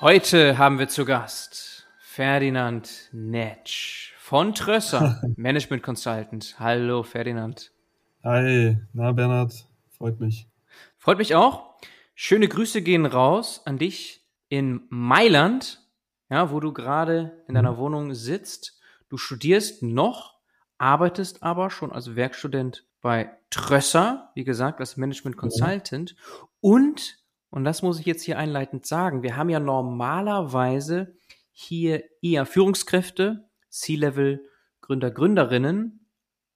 Heute haben wir zu Gast Ferdinand Netsch von Trösser, Management Consultant. Hallo Ferdinand. Hi, na Bernhard, freut mich. Freut mich auch. Schöne Grüße gehen raus an dich in Mailand, ja, wo du gerade in deiner mhm. Wohnung sitzt. Du studierst noch, arbeitest aber schon als Werkstudent bei Trösser, wie gesagt, als Management Consultant. Ja. Und, und das muss ich jetzt hier einleitend sagen, wir haben ja normalerweise hier eher Führungskräfte, C-Level, Gründer, Gründerinnen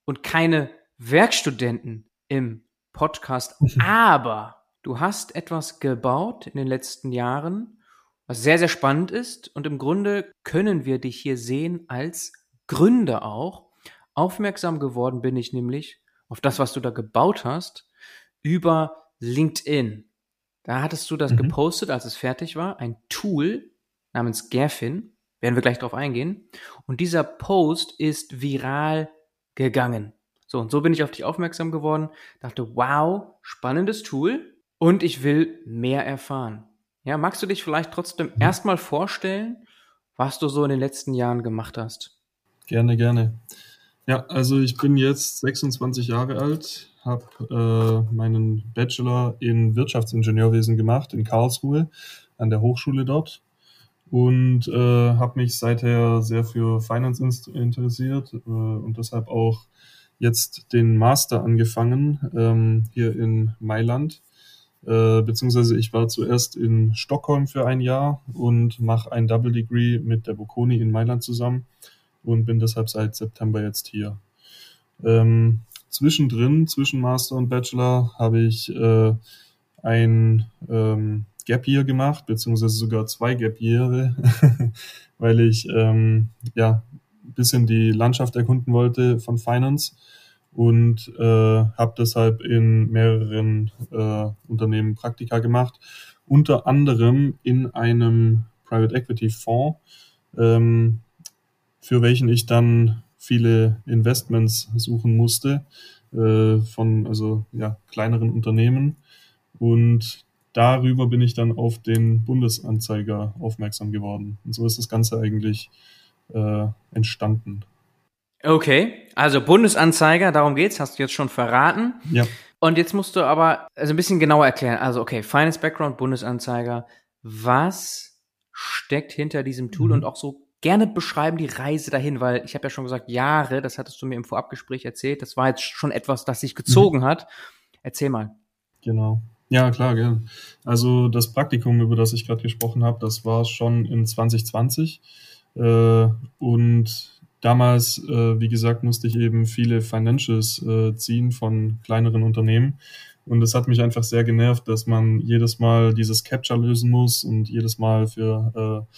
und keine Werkstudenten im Podcast. Aber du hast etwas gebaut in den letzten Jahren, was sehr, sehr spannend ist. Und im Grunde können wir dich hier sehen als Gründer auch. Aufmerksam geworden bin ich nämlich auf das, was du da gebaut hast, über LinkedIn. Da hattest du das mhm. gepostet, als es fertig war, ein Tool namens Gerfin. Werden wir gleich drauf eingehen. Und dieser Post ist viral gegangen. So, und so bin ich auf dich aufmerksam geworden, dachte, wow, spannendes Tool und ich will mehr erfahren. Ja, magst du dich vielleicht trotzdem mhm. erstmal vorstellen, was du so in den letzten Jahren gemacht hast? Gerne, gerne. Ja, also ich bin jetzt 26 Jahre alt, habe äh, meinen Bachelor in Wirtschaftsingenieurwesen gemacht in Karlsruhe an der Hochschule dort und äh, habe mich seither sehr für Finance interessiert äh, und deshalb auch jetzt den Master angefangen ähm, hier in Mailand. Äh, beziehungsweise ich war zuerst in Stockholm für ein Jahr und mache ein Double Degree mit der Bocconi in Mailand zusammen und bin deshalb seit September jetzt hier. Ähm, zwischendrin, zwischen Master und Bachelor, habe ich äh, ein ähm, Gap Year gemacht, beziehungsweise sogar zwei Gap Year, weil ich ähm, ja ein bisschen die Landschaft erkunden wollte von Finance und äh, habe deshalb in mehreren äh, Unternehmen Praktika gemacht, unter anderem in einem Private Equity Fonds, ähm, für welchen ich dann viele Investments suchen musste äh, von also ja kleineren Unternehmen und darüber bin ich dann auf den Bundesanzeiger aufmerksam geworden und so ist das Ganze eigentlich äh, entstanden. Okay, also Bundesanzeiger, darum geht's, hast du jetzt schon verraten. Ja. Und jetzt musst du aber also ein bisschen genauer erklären. Also okay, Finance Background, Bundesanzeiger. Was steckt hinter diesem Tool mhm. und auch so gerne beschreiben die Reise dahin, weil ich habe ja schon gesagt, Jahre, das hattest du mir im Vorabgespräch erzählt, das war jetzt schon etwas, das sich gezogen mhm. hat. Erzähl mal. Genau. Ja, klar, gern. Also das Praktikum, über das ich gerade gesprochen habe, das war schon in 2020. Äh, und damals, äh, wie gesagt, musste ich eben viele Financials äh, ziehen von kleineren Unternehmen. Und das hat mich einfach sehr genervt, dass man jedes Mal dieses Capture lösen muss und jedes Mal für äh,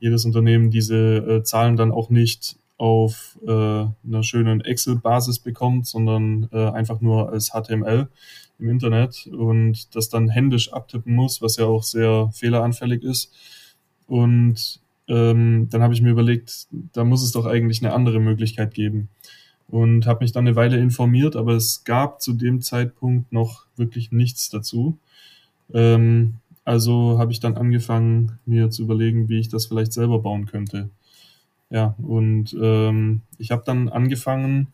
jedes Unternehmen diese äh, Zahlen dann auch nicht auf äh, einer schönen Excel-Basis bekommt, sondern äh, einfach nur als HTML im Internet und das dann händisch abtippen muss, was ja auch sehr fehleranfällig ist. Und ähm, dann habe ich mir überlegt, da muss es doch eigentlich eine andere Möglichkeit geben. Und habe mich dann eine Weile informiert, aber es gab zu dem Zeitpunkt noch wirklich nichts dazu. Ähm, also habe ich dann angefangen, mir zu überlegen, wie ich das vielleicht selber bauen könnte. Ja, und ähm, ich habe dann angefangen,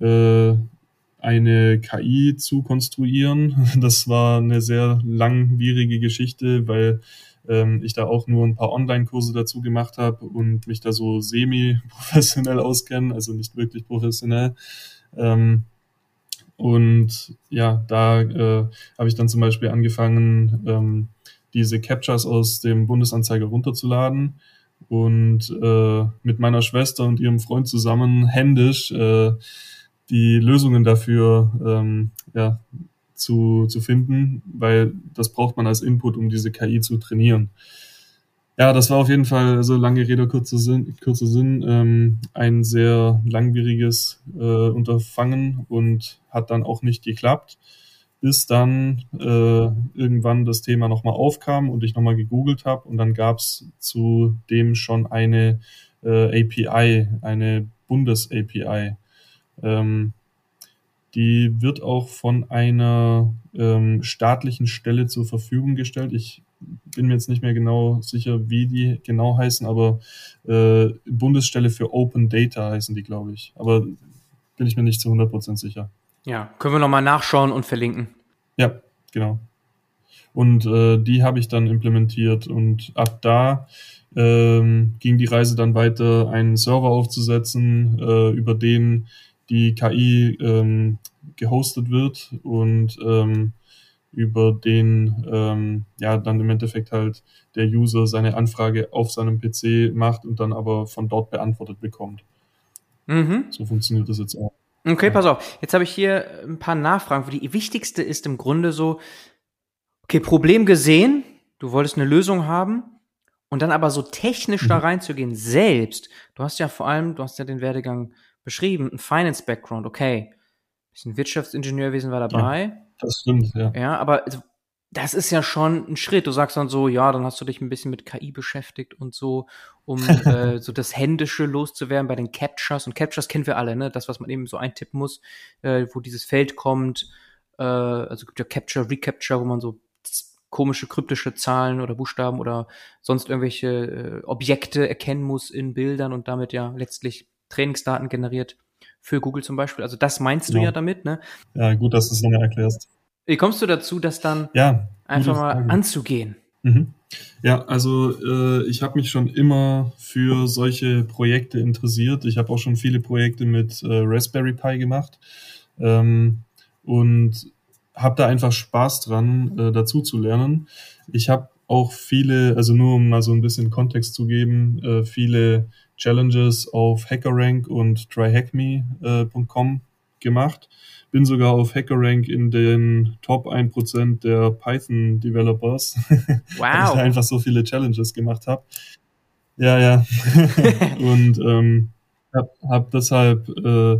äh, eine KI zu konstruieren. Das war eine sehr langwierige Geschichte, weil ähm, ich da auch nur ein paar Online-Kurse dazu gemacht habe und mich da so semi-professionell auskenne, also nicht wirklich professionell. Ähm, und ja, da äh, habe ich dann zum Beispiel angefangen, ähm, diese Captures aus dem Bundesanzeiger runterzuladen und äh, mit meiner Schwester und ihrem Freund zusammen händisch äh, die Lösungen dafür ähm, ja, zu, zu finden, weil das braucht man als Input, um diese KI zu trainieren. Ja, das war auf jeden Fall, also lange Rede, kurzer Sinn, kurzer Sinn, ähm, ein sehr langwieriges äh, Unterfangen und hat dann auch nicht geklappt bis dann äh, irgendwann das Thema nochmal aufkam und ich nochmal gegoogelt habe und dann gab es zu dem schon eine äh, API, eine Bundes-API. Ähm, die wird auch von einer ähm, staatlichen Stelle zur Verfügung gestellt. Ich bin mir jetzt nicht mehr genau sicher, wie die genau heißen, aber äh, Bundesstelle für Open Data heißen die, glaube ich. Aber bin ich mir nicht zu 100% sicher. Ja, können wir nochmal nachschauen und verlinken. Ja, genau. Und äh, die habe ich dann implementiert und ab da ähm, ging die Reise dann weiter, einen Server aufzusetzen, äh, über den die KI ähm, gehostet wird und ähm, über den ähm, ja dann im Endeffekt halt der User seine Anfrage auf seinem PC macht und dann aber von dort beantwortet bekommt. Mhm. So funktioniert das jetzt auch. Okay, pass auf. Jetzt habe ich hier ein paar Nachfragen. Wo die wichtigste ist im Grunde so, okay, Problem gesehen, du wolltest eine Lösung haben und dann aber so technisch mhm. da reinzugehen selbst. Du hast ja vor allem, du hast ja den Werdegang beschrieben, ein Finance-Background, okay. Bisschen Wirtschaftsingenieurwesen war dabei. Ja, das stimmt, ja. Ja, aber das ist ja schon ein Schritt. Du sagst dann so, ja, dann hast du dich ein bisschen mit KI beschäftigt und so, um äh, so das Händische loszuwerden bei den Captures. Und Captures kennen wir alle, ne? Das, was man eben so eintippen muss, äh, wo dieses Feld kommt. Äh, also gibt ja Capture, Recapture, wo man so komische kryptische Zahlen oder Buchstaben oder sonst irgendwelche äh, Objekte erkennen muss in Bildern und damit ja letztlich Trainingsdaten generiert für Google zum Beispiel. Also das meinst genau. du ja damit, ne? Ja, gut, dass du es nochmal erklärst. Wie kommst du dazu, das dann ja, einfach mal Frage. anzugehen? Mhm. Ja, also äh, ich habe mich schon immer für solche Projekte interessiert. Ich habe auch schon viele Projekte mit äh, Raspberry Pi gemacht ähm, und habe da einfach Spaß dran, äh, dazu zu lernen. Ich habe auch viele, also nur um mal so ein bisschen Kontext zu geben, äh, viele Challenges auf HackerRank und tryhackme.com äh, gemacht. Bin sogar auf HackerRank in den Top 1% der Python Developers, wow. weil ich einfach so viele Challenges gemacht habe. Ja, ja. und ähm, habe hab deshalb äh,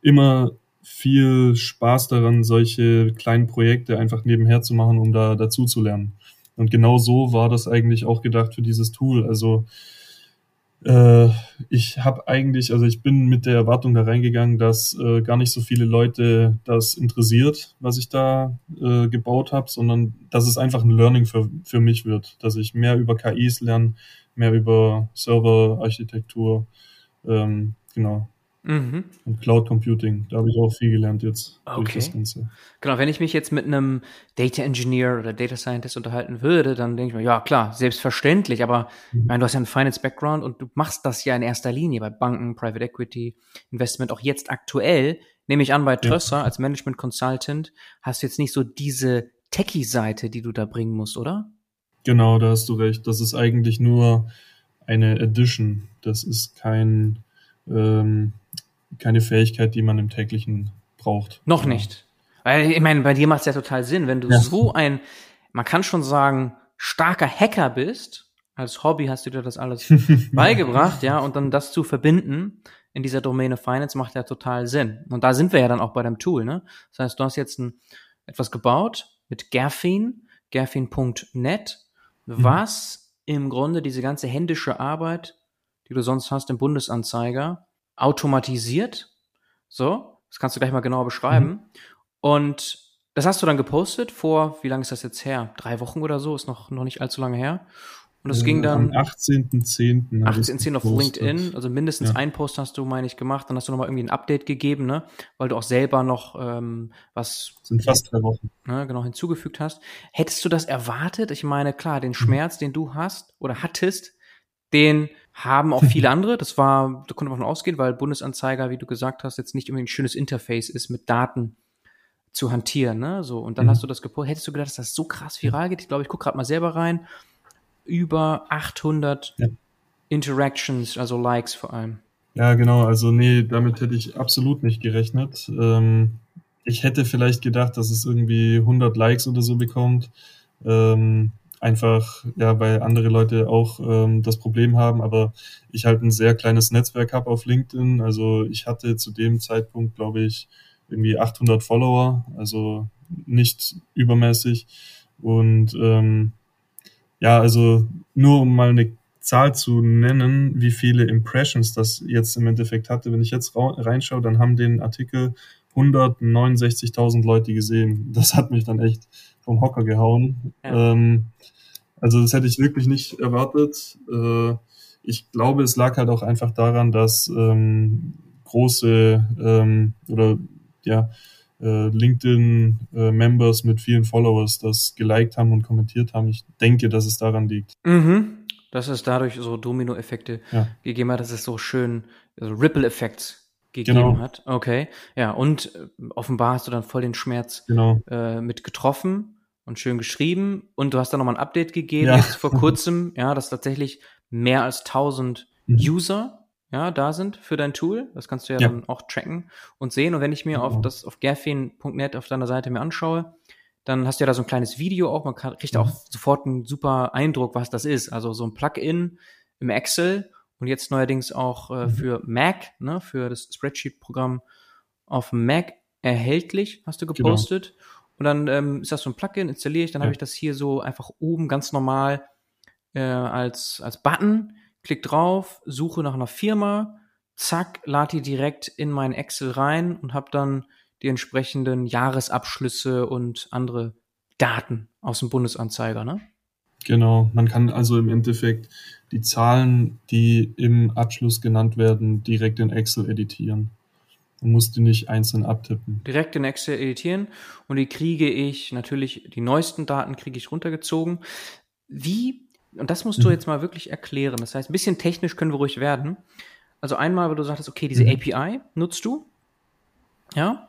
immer viel Spaß daran, solche kleinen Projekte einfach nebenher zu machen, um da dazu zu lernen. Und genau so war das eigentlich auch gedacht für dieses Tool. Also äh, ich habe eigentlich, also ich bin mit der Erwartung da reingegangen, dass äh, gar nicht so viele Leute das interessiert, was ich da äh, gebaut habe, sondern dass es einfach ein Learning für, für mich wird, dass ich mehr über KIs lerne, mehr über Serverarchitektur, ähm, genau. Mhm. Und Cloud Computing, da habe ich auch viel gelernt jetzt okay. durch das Ganze. Genau, wenn ich mich jetzt mit einem Data Engineer oder Data Scientist unterhalten würde, dann denke ich mir, ja klar, selbstverständlich, aber mhm. ich meine, du hast ja einen Finance Background und du machst das ja in erster Linie bei Banken, Private Equity, Investment, auch jetzt aktuell, nehme ich an, bei Trösser ja. als Management Consultant, hast du jetzt nicht so diese Techie-Seite, die du da bringen musst, oder? Genau, da hast du recht. Das ist eigentlich nur eine Edition. Das ist kein ähm, keine Fähigkeit, die man im täglichen braucht. Noch nicht. Weil ich meine, bei dir macht es ja total Sinn, wenn du ja. so ein, man kann schon sagen, starker Hacker bist, als Hobby hast du dir das alles beigebracht, ja, und dann das zu verbinden in dieser Domäne Finance macht ja total Sinn. Und da sind wir ja dann auch bei dem Tool, ne? Das heißt, du hast jetzt ein, etwas gebaut mit Gerfin, gerfin.net, mhm. was im Grunde diese ganze händische Arbeit, die du sonst hast im Bundesanzeiger, automatisiert. So, das kannst du gleich mal genauer beschreiben. Mhm. Und das hast du dann gepostet vor, wie lange ist das jetzt her? Drei Wochen oder so, ist noch, noch nicht allzu lange her. Und das äh, ging dann. Am 18.10. 18.10. auf LinkedIn. Also mindestens ja. einen Post hast du, meine ich, gemacht. Dann hast du nochmal irgendwie ein Update gegeben, ne? Weil du auch selber noch ähm, was. sind fast drei Wochen. Ne, genau, hinzugefügt hast. Hättest du das erwartet? Ich meine, klar, den mhm. Schmerz, den du hast oder hattest, den haben auch viele andere. Das war, da konnte man von ausgehen, weil Bundesanzeiger, wie du gesagt hast, jetzt nicht unbedingt ein schönes Interface ist, mit Daten zu hantieren. Ne? So, und dann mhm. hast du das gepostet. Hättest du gedacht, dass das so krass viral geht? Ich glaube, ich gucke gerade mal selber rein. Über 800 ja. Interactions, also Likes vor allem. Ja, genau. Also nee, damit hätte ich absolut nicht gerechnet. Ähm, ich hätte vielleicht gedacht, dass es irgendwie 100 Likes oder so bekommt. Ähm, einfach, ja, weil andere Leute auch ähm, das Problem haben, aber ich halt ein sehr kleines Netzwerk habe auf LinkedIn. Also ich hatte zu dem Zeitpunkt, glaube ich, irgendwie 800 Follower, also nicht übermäßig. Und ähm, ja, also nur um mal eine Zahl zu nennen, wie viele Impressions das jetzt im Endeffekt hatte. Wenn ich jetzt reinschaue, dann haben den Artikel 169.000 Leute gesehen. Das hat mich dann echt vom Hocker gehauen. Ja. Ähm, Also das hätte ich wirklich nicht erwartet. Äh, ich glaube, es lag halt auch einfach daran, dass ähm, große ähm, oder ja, äh, LinkedIn-Members äh, mit vielen Followers das geliked haben und kommentiert haben. Ich denke, dass es daran liegt. Mhm. Dass es dadurch so Domino-Effekte ja. gegeben hat, dass es so schön also Ripple-Effekt gegeben genau. hat. Okay. Ja, und äh, offenbar hast du dann voll den Schmerz genau. äh, mit getroffen und schön geschrieben. Und du hast dann nochmal ein Update gegeben, ja. jetzt vor kurzem, ja, dass tatsächlich mehr als 1000 mhm. User ja, da sind für dein Tool. Das kannst du ja, ja. dann auch tracken und sehen. Und wenn ich mir genau. auf das auf gerfin.net auf deiner Seite mir anschaue, dann hast du ja da so ein kleines Video auch. Man kann, kriegt mhm. auch sofort einen super Eindruck, was das ist. Also so ein Plugin im Excel und jetzt neuerdings auch äh, mhm. für Mac, ne, für das Spreadsheet-Programm auf Mac erhältlich, hast du genau. gepostet. Genau. Und dann ähm, ist das so ein Plugin, installiere ich, dann ja. habe ich das hier so einfach oben ganz normal äh, als, als Button, klick drauf, suche nach einer Firma, zack, lade die direkt in mein Excel rein und habe dann die entsprechenden Jahresabschlüsse und andere Daten aus dem Bundesanzeiger, ne? Genau, man kann also im Endeffekt die Zahlen, die im Abschluss genannt werden, direkt in Excel editieren. Man muss die nicht einzeln abtippen. Direkt in Excel editieren und die kriege ich natürlich, die neuesten Daten kriege ich runtergezogen. Wie, und das musst du mhm. jetzt mal wirklich erklären, das heißt, ein bisschen technisch können wir ruhig werden. Also einmal, wo du sagtest, okay, diese mhm. API nutzt du, ja,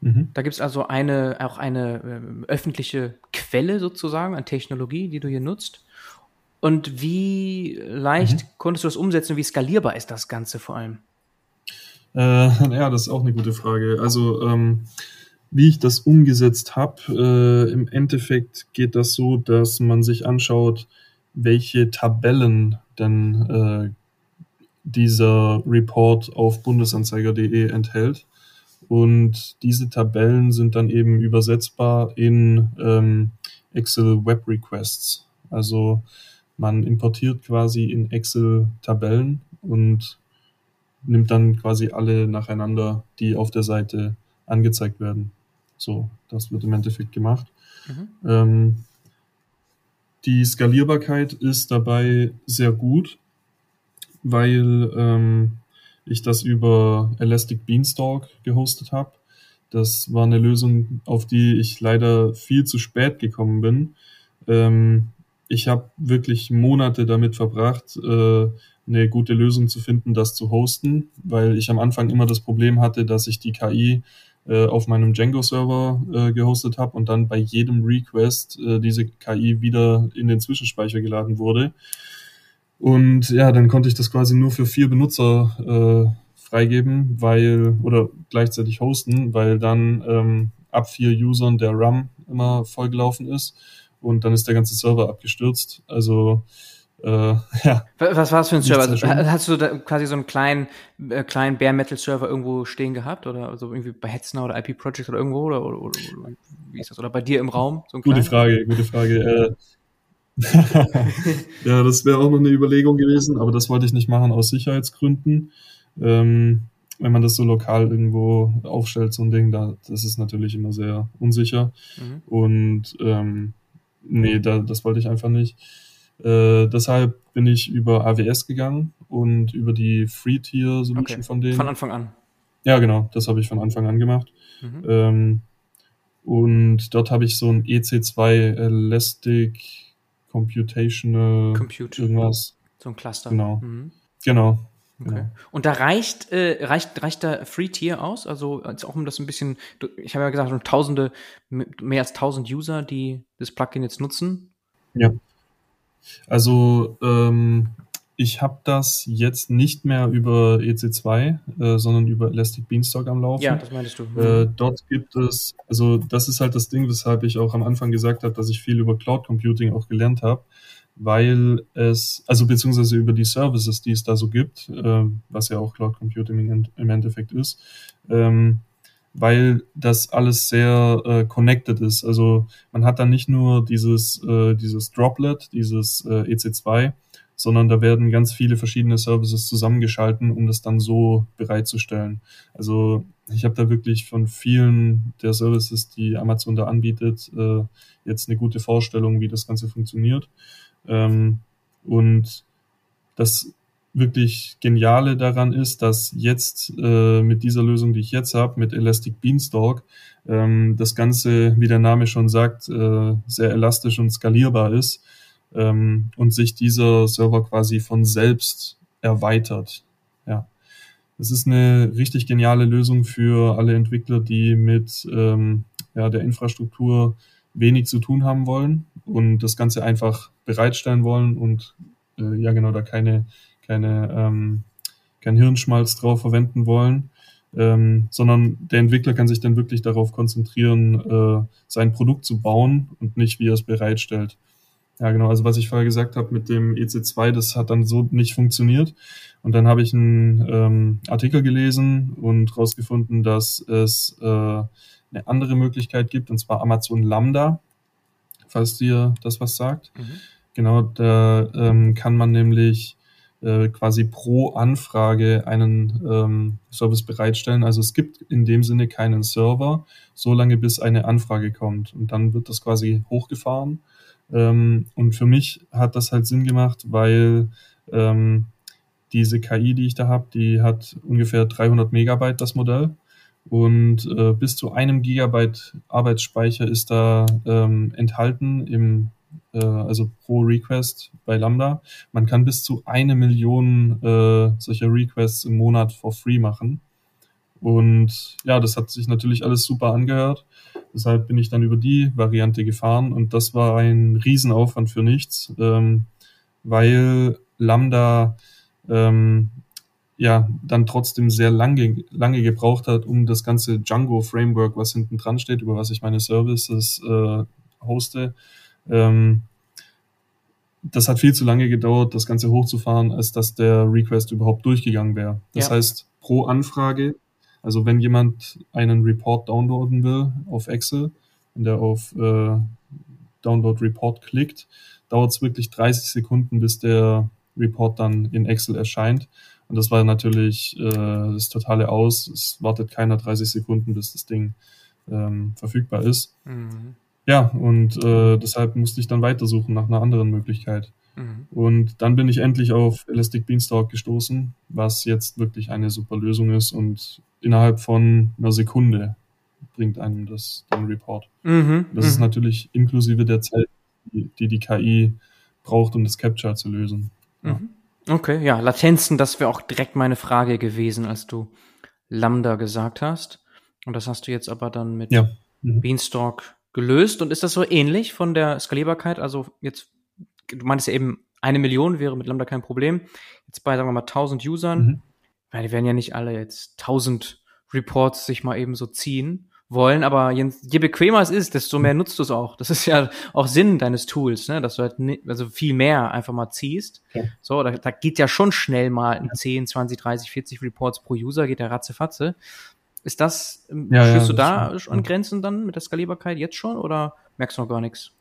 Mhm. Da gibt es also eine, auch eine äh, öffentliche Quelle sozusagen an Technologie, die du hier nutzt. Und wie leicht mhm. konntest du das umsetzen? Wie skalierbar ist das Ganze vor allem? Äh, ja, das ist auch eine gute Frage. Also, ähm, wie ich das umgesetzt habe, äh, im Endeffekt geht das so, dass man sich anschaut, welche Tabellen denn äh, dieser Report auf bundesanzeiger.de enthält. Und diese Tabellen sind dann eben übersetzbar in ähm, Excel Web Requests. Also man importiert quasi in Excel Tabellen und nimmt dann quasi alle nacheinander, die auf der Seite angezeigt werden. So, das wird im Endeffekt gemacht. Mhm. Ähm, die Skalierbarkeit ist dabei sehr gut, weil ähm, ich das über Elastic Beanstalk gehostet habe. Das war eine Lösung, auf die ich leider viel zu spät gekommen bin. Ähm, ich habe wirklich Monate damit verbracht, äh, eine gute Lösung zu finden, das zu hosten, weil ich am Anfang immer das Problem hatte, dass ich die KI äh, auf meinem Django-Server äh, gehostet habe und dann bei jedem Request äh, diese KI wieder in den Zwischenspeicher geladen wurde. Und ja, dann konnte ich das quasi nur für vier Benutzer äh, freigeben, weil, oder gleichzeitig hosten, weil dann ähm, ab vier Usern der RAM immer vollgelaufen ist und dann ist der ganze Server abgestürzt. Also äh, ja. Was war das für ein Server? Also, hast du da quasi so einen kleinen, äh, kleinen Bare Metal Server irgendwo stehen gehabt? Oder also irgendwie bei Hetzner oder IP Project oder irgendwo? Oder, oder, oder, oder, wie ist das? Oder bei dir im Raum? So gute Frage, gute Frage. Äh, ja, das wäre auch noch eine Überlegung gewesen, aber das wollte ich nicht machen aus Sicherheitsgründen. Ähm, wenn man das so lokal irgendwo aufstellt, so ein Ding, da, das ist natürlich immer sehr unsicher. Mhm. Und ähm, nee, da, das wollte ich einfach nicht. Äh, deshalb bin ich über AWS gegangen und über die Free-Tier-Solution okay. von denen. Von Anfang an. Ja, genau, das habe ich von Anfang an gemacht. Mhm. Ähm, und dort habe ich so ein EC2 Elastic Computational Compute. irgendwas. So ein Cluster. Genau. Mhm. Genau. Okay. Genau. Und da reicht, äh, reicht, reicht da Free Tier aus? Also jetzt auch um das ein bisschen, ich habe ja gesagt, tausende, mehr als tausend User, die das Plugin jetzt nutzen. Ja. Also ähm, ich habe das jetzt nicht mehr über EC2, äh, sondern über Elastic Beanstalk am Laufen. Ja, das meintest du. Äh, dort gibt es, also das ist halt das Ding, weshalb ich auch am Anfang gesagt habe, dass ich viel über Cloud Computing auch gelernt habe, weil es, also beziehungsweise über die Services, die es da so gibt, äh, was ja auch Cloud Computing im Endeffekt ist, ähm, weil das alles sehr äh, connected ist. Also man hat dann nicht nur dieses, äh, dieses Droplet, dieses äh, EC2, sondern da werden ganz viele verschiedene Services zusammengeschalten, um das dann so bereitzustellen. Also ich habe da wirklich von vielen der Services, die Amazon da anbietet, äh, jetzt eine gute Vorstellung, wie das Ganze funktioniert. Ähm, und das wirklich Geniale daran ist, dass jetzt äh, mit dieser Lösung, die ich jetzt habe, mit Elastic Beanstalk, ähm, das Ganze, wie der Name schon sagt, äh, sehr elastisch und skalierbar ist ähm, und sich dieser Server quasi von selbst erweitert. Ja. Es ist eine richtig geniale Lösung für alle Entwickler, die mit ähm, ja, der Infrastruktur wenig zu tun haben wollen und das Ganze einfach bereitstellen wollen und äh, ja genau da keine, keine ähm, kein Hirnschmalz drauf verwenden wollen, ähm, sondern der Entwickler kann sich dann wirklich darauf konzentrieren, äh, sein Produkt zu bauen und nicht, wie er es bereitstellt. Ja, genau. Also was ich vorher gesagt habe mit dem EC2, das hat dann so nicht funktioniert. Und dann habe ich einen ähm, Artikel gelesen und rausgefunden, dass es äh, eine andere Möglichkeit gibt, und zwar Amazon Lambda, falls dir das was sagt. Mhm. Genau, da ähm, kann man nämlich äh, quasi pro Anfrage einen ähm, Service bereitstellen. Also es gibt in dem Sinne keinen Server, solange bis eine Anfrage kommt. Und dann wird das quasi hochgefahren ähm, und für mich hat das halt Sinn gemacht, weil ähm, diese KI, die ich da habe, die hat ungefähr 300 Megabyte das Modell und äh, bis zu einem Gigabyte Arbeitsspeicher ist da ähm, enthalten im äh, also pro Request bei Lambda. Man kann bis zu eine Million äh, solcher Requests im Monat for free machen. Und ja, das hat sich natürlich alles super angehört. Deshalb bin ich dann über die Variante gefahren und das war ein Riesenaufwand für nichts, ähm, weil Lambda ähm, ja dann trotzdem sehr lange, lange gebraucht hat, um das ganze Django-Framework, was hinten dran steht, über was ich meine Services äh, hoste, ähm, das hat viel zu lange gedauert, das Ganze hochzufahren, als dass der Request überhaupt durchgegangen wäre. Das ja. heißt, pro Anfrage also wenn jemand einen Report downloaden will auf Excel, wenn der auf äh, Download Report klickt, dauert es wirklich 30 Sekunden, bis der Report dann in Excel erscheint. Und das war natürlich äh, das totale Aus. Es wartet keiner 30 Sekunden, bis das Ding ähm, verfügbar ist. Mhm. Ja, und äh, deshalb musste ich dann weitersuchen nach einer anderen Möglichkeit. Mhm. Und dann bin ich endlich auf Elastic Beanstalk gestoßen, was jetzt wirklich eine super Lösung ist und innerhalb von einer Sekunde bringt einem das den Report. Mhm. Das mhm. ist natürlich inklusive der Zeit, die, die, die KI braucht, um das Capture zu lösen. Ja. Mhm. Okay, ja, Latenzen, das wäre auch direkt meine Frage gewesen, als du Lambda gesagt hast. Und das hast du jetzt aber dann mit ja. mhm. Beanstalk gelöst. Und ist das so ähnlich von der Skalierbarkeit? Also jetzt, du meintest ja eben, eine Million wäre mit Lambda kein Problem. Jetzt bei, sagen wir mal, 1000 Usern, mhm weil die werden ja nicht alle jetzt tausend Reports sich mal eben so ziehen wollen, aber je, je bequemer es ist, desto mehr nutzt du es auch. Das ist ja auch Sinn deines Tools, ne? dass du halt nie, also viel mehr einfach mal ziehst. Ja. So, da, da geht ja schon schnell mal ja. 10, 20, 30, 40 Reports pro User, geht der ratzefatze. Ist das, ähm, ja, ja, du da schon an Grenzen dann mit der Skalierbarkeit jetzt schon oder merkst du noch gar nichts?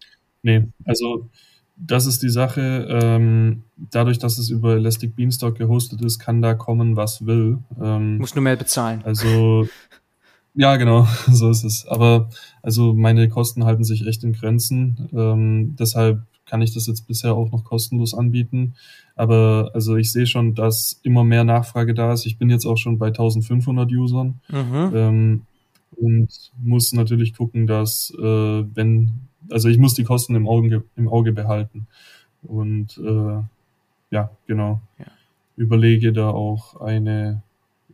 Nee, also das ist die Sache. Ähm, dadurch, dass es über Elastic Beanstalk gehostet ist, kann da kommen, was will. Ähm, Muss nur mehr bezahlen. Also, ja, genau, so ist es. Aber also meine Kosten halten sich echt in Grenzen. Ähm, deshalb kann ich das jetzt bisher auch noch kostenlos anbieten. Aber also ich sehe schon, dass immer mehr Nachfrage da ist. Ich bin jetzt auch schon bei 1500 Usern. Mhm. Ähm, und muss natürlich gucken, dass äh, wenn also ich muss die Kosten im Auge, im Auge behalten. Und äh, ja, genau. Ja. Überlege da auch eine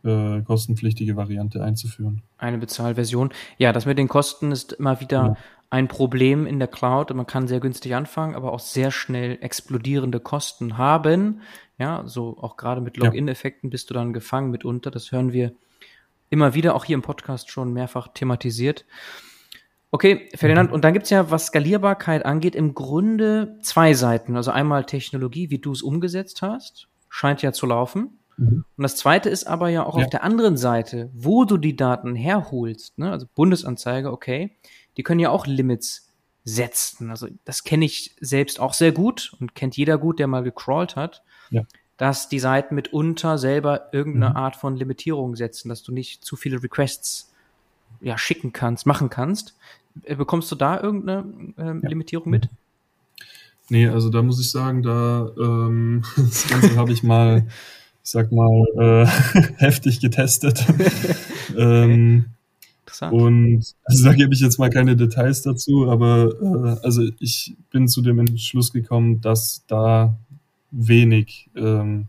äh, kostenpflichtige Variante einzuführen. Eine Bezahlversion. Ja, das mit den Kosten ist immer wieder ja. Ein Problem in der Cloud. Man kann sehr günstig anfangen, aber auch sehr schnell explodierende Kosten haben. Ja, so auch gerade mit Login-Effekten bist du dann gefangen mitunter. Das hören wir immer wieder, auch hier im Podcast schon mehrfach thematisiert. Okay, Ferdinand, und dann gibt's ja, was Skalierbarkeit angeht, im Grunde zwei Seiten. Also einmal Technologie, wie du es umgesetzt hast, scheint ja zu laufen. Mhm. Und das zweite ist aber ja auch ja. auf der anderen Seite, wo du die Daten herholst. Ne? Also Bundesanzeiger, okay, die können ja auch Limits setzen. Also das kenne ich selbst auch sehr gut und kennt jeder gut, der mal gecrawlt hat. Ja. Dass die Seiten mitunter selber irgendeine mhm. Art von Limitierung setzen, dass du nicht zu viele Requests ja, schicken kannst, machen kannst. Äh, bekommst du da irgendeine ähm, ja. Limitierung mit? Nee, also da muss ich sagen, da ähm, das Ganze habe ich mal, ich sag mal, äh, heftig getestet. ähm, Interessant. Und also da gebe ich jetzt mal keine Details dazu, aber äh, also ich bin zu dem Entschluss gekommen, dass da wenig ähm,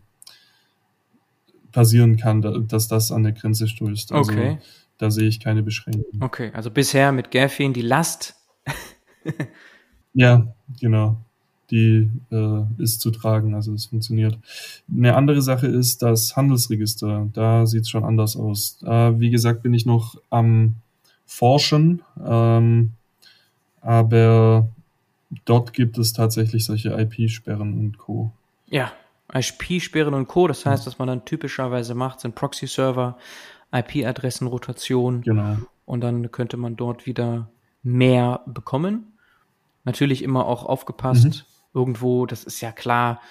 passieren kann, dass das an der Grenze stößt. Also okay. da sehe ich keine Beschränkungen. Okay, also bisher mit Gerfin die Last. ja, genau die äh, ist zu tragen, also es funktioniert. Eine andere Sache ist das Handelsregister. Da sieht es schon anders aus. Äh, wie gesagt, bin ich noch am Forschen, ähm, aber dort gibt es tatsächlich solche IP-Sperren und Co. Ja, IP-Sperren und Co. Das heißt, was man dann typischerweise macht, sind Proxy-Server, IP-Adressenrotation. Genau. Und dann könnte man dort wieder mehr bekommen. Natürlich immer auch aufgepasst, mhm irgendwo, das ist ja klar,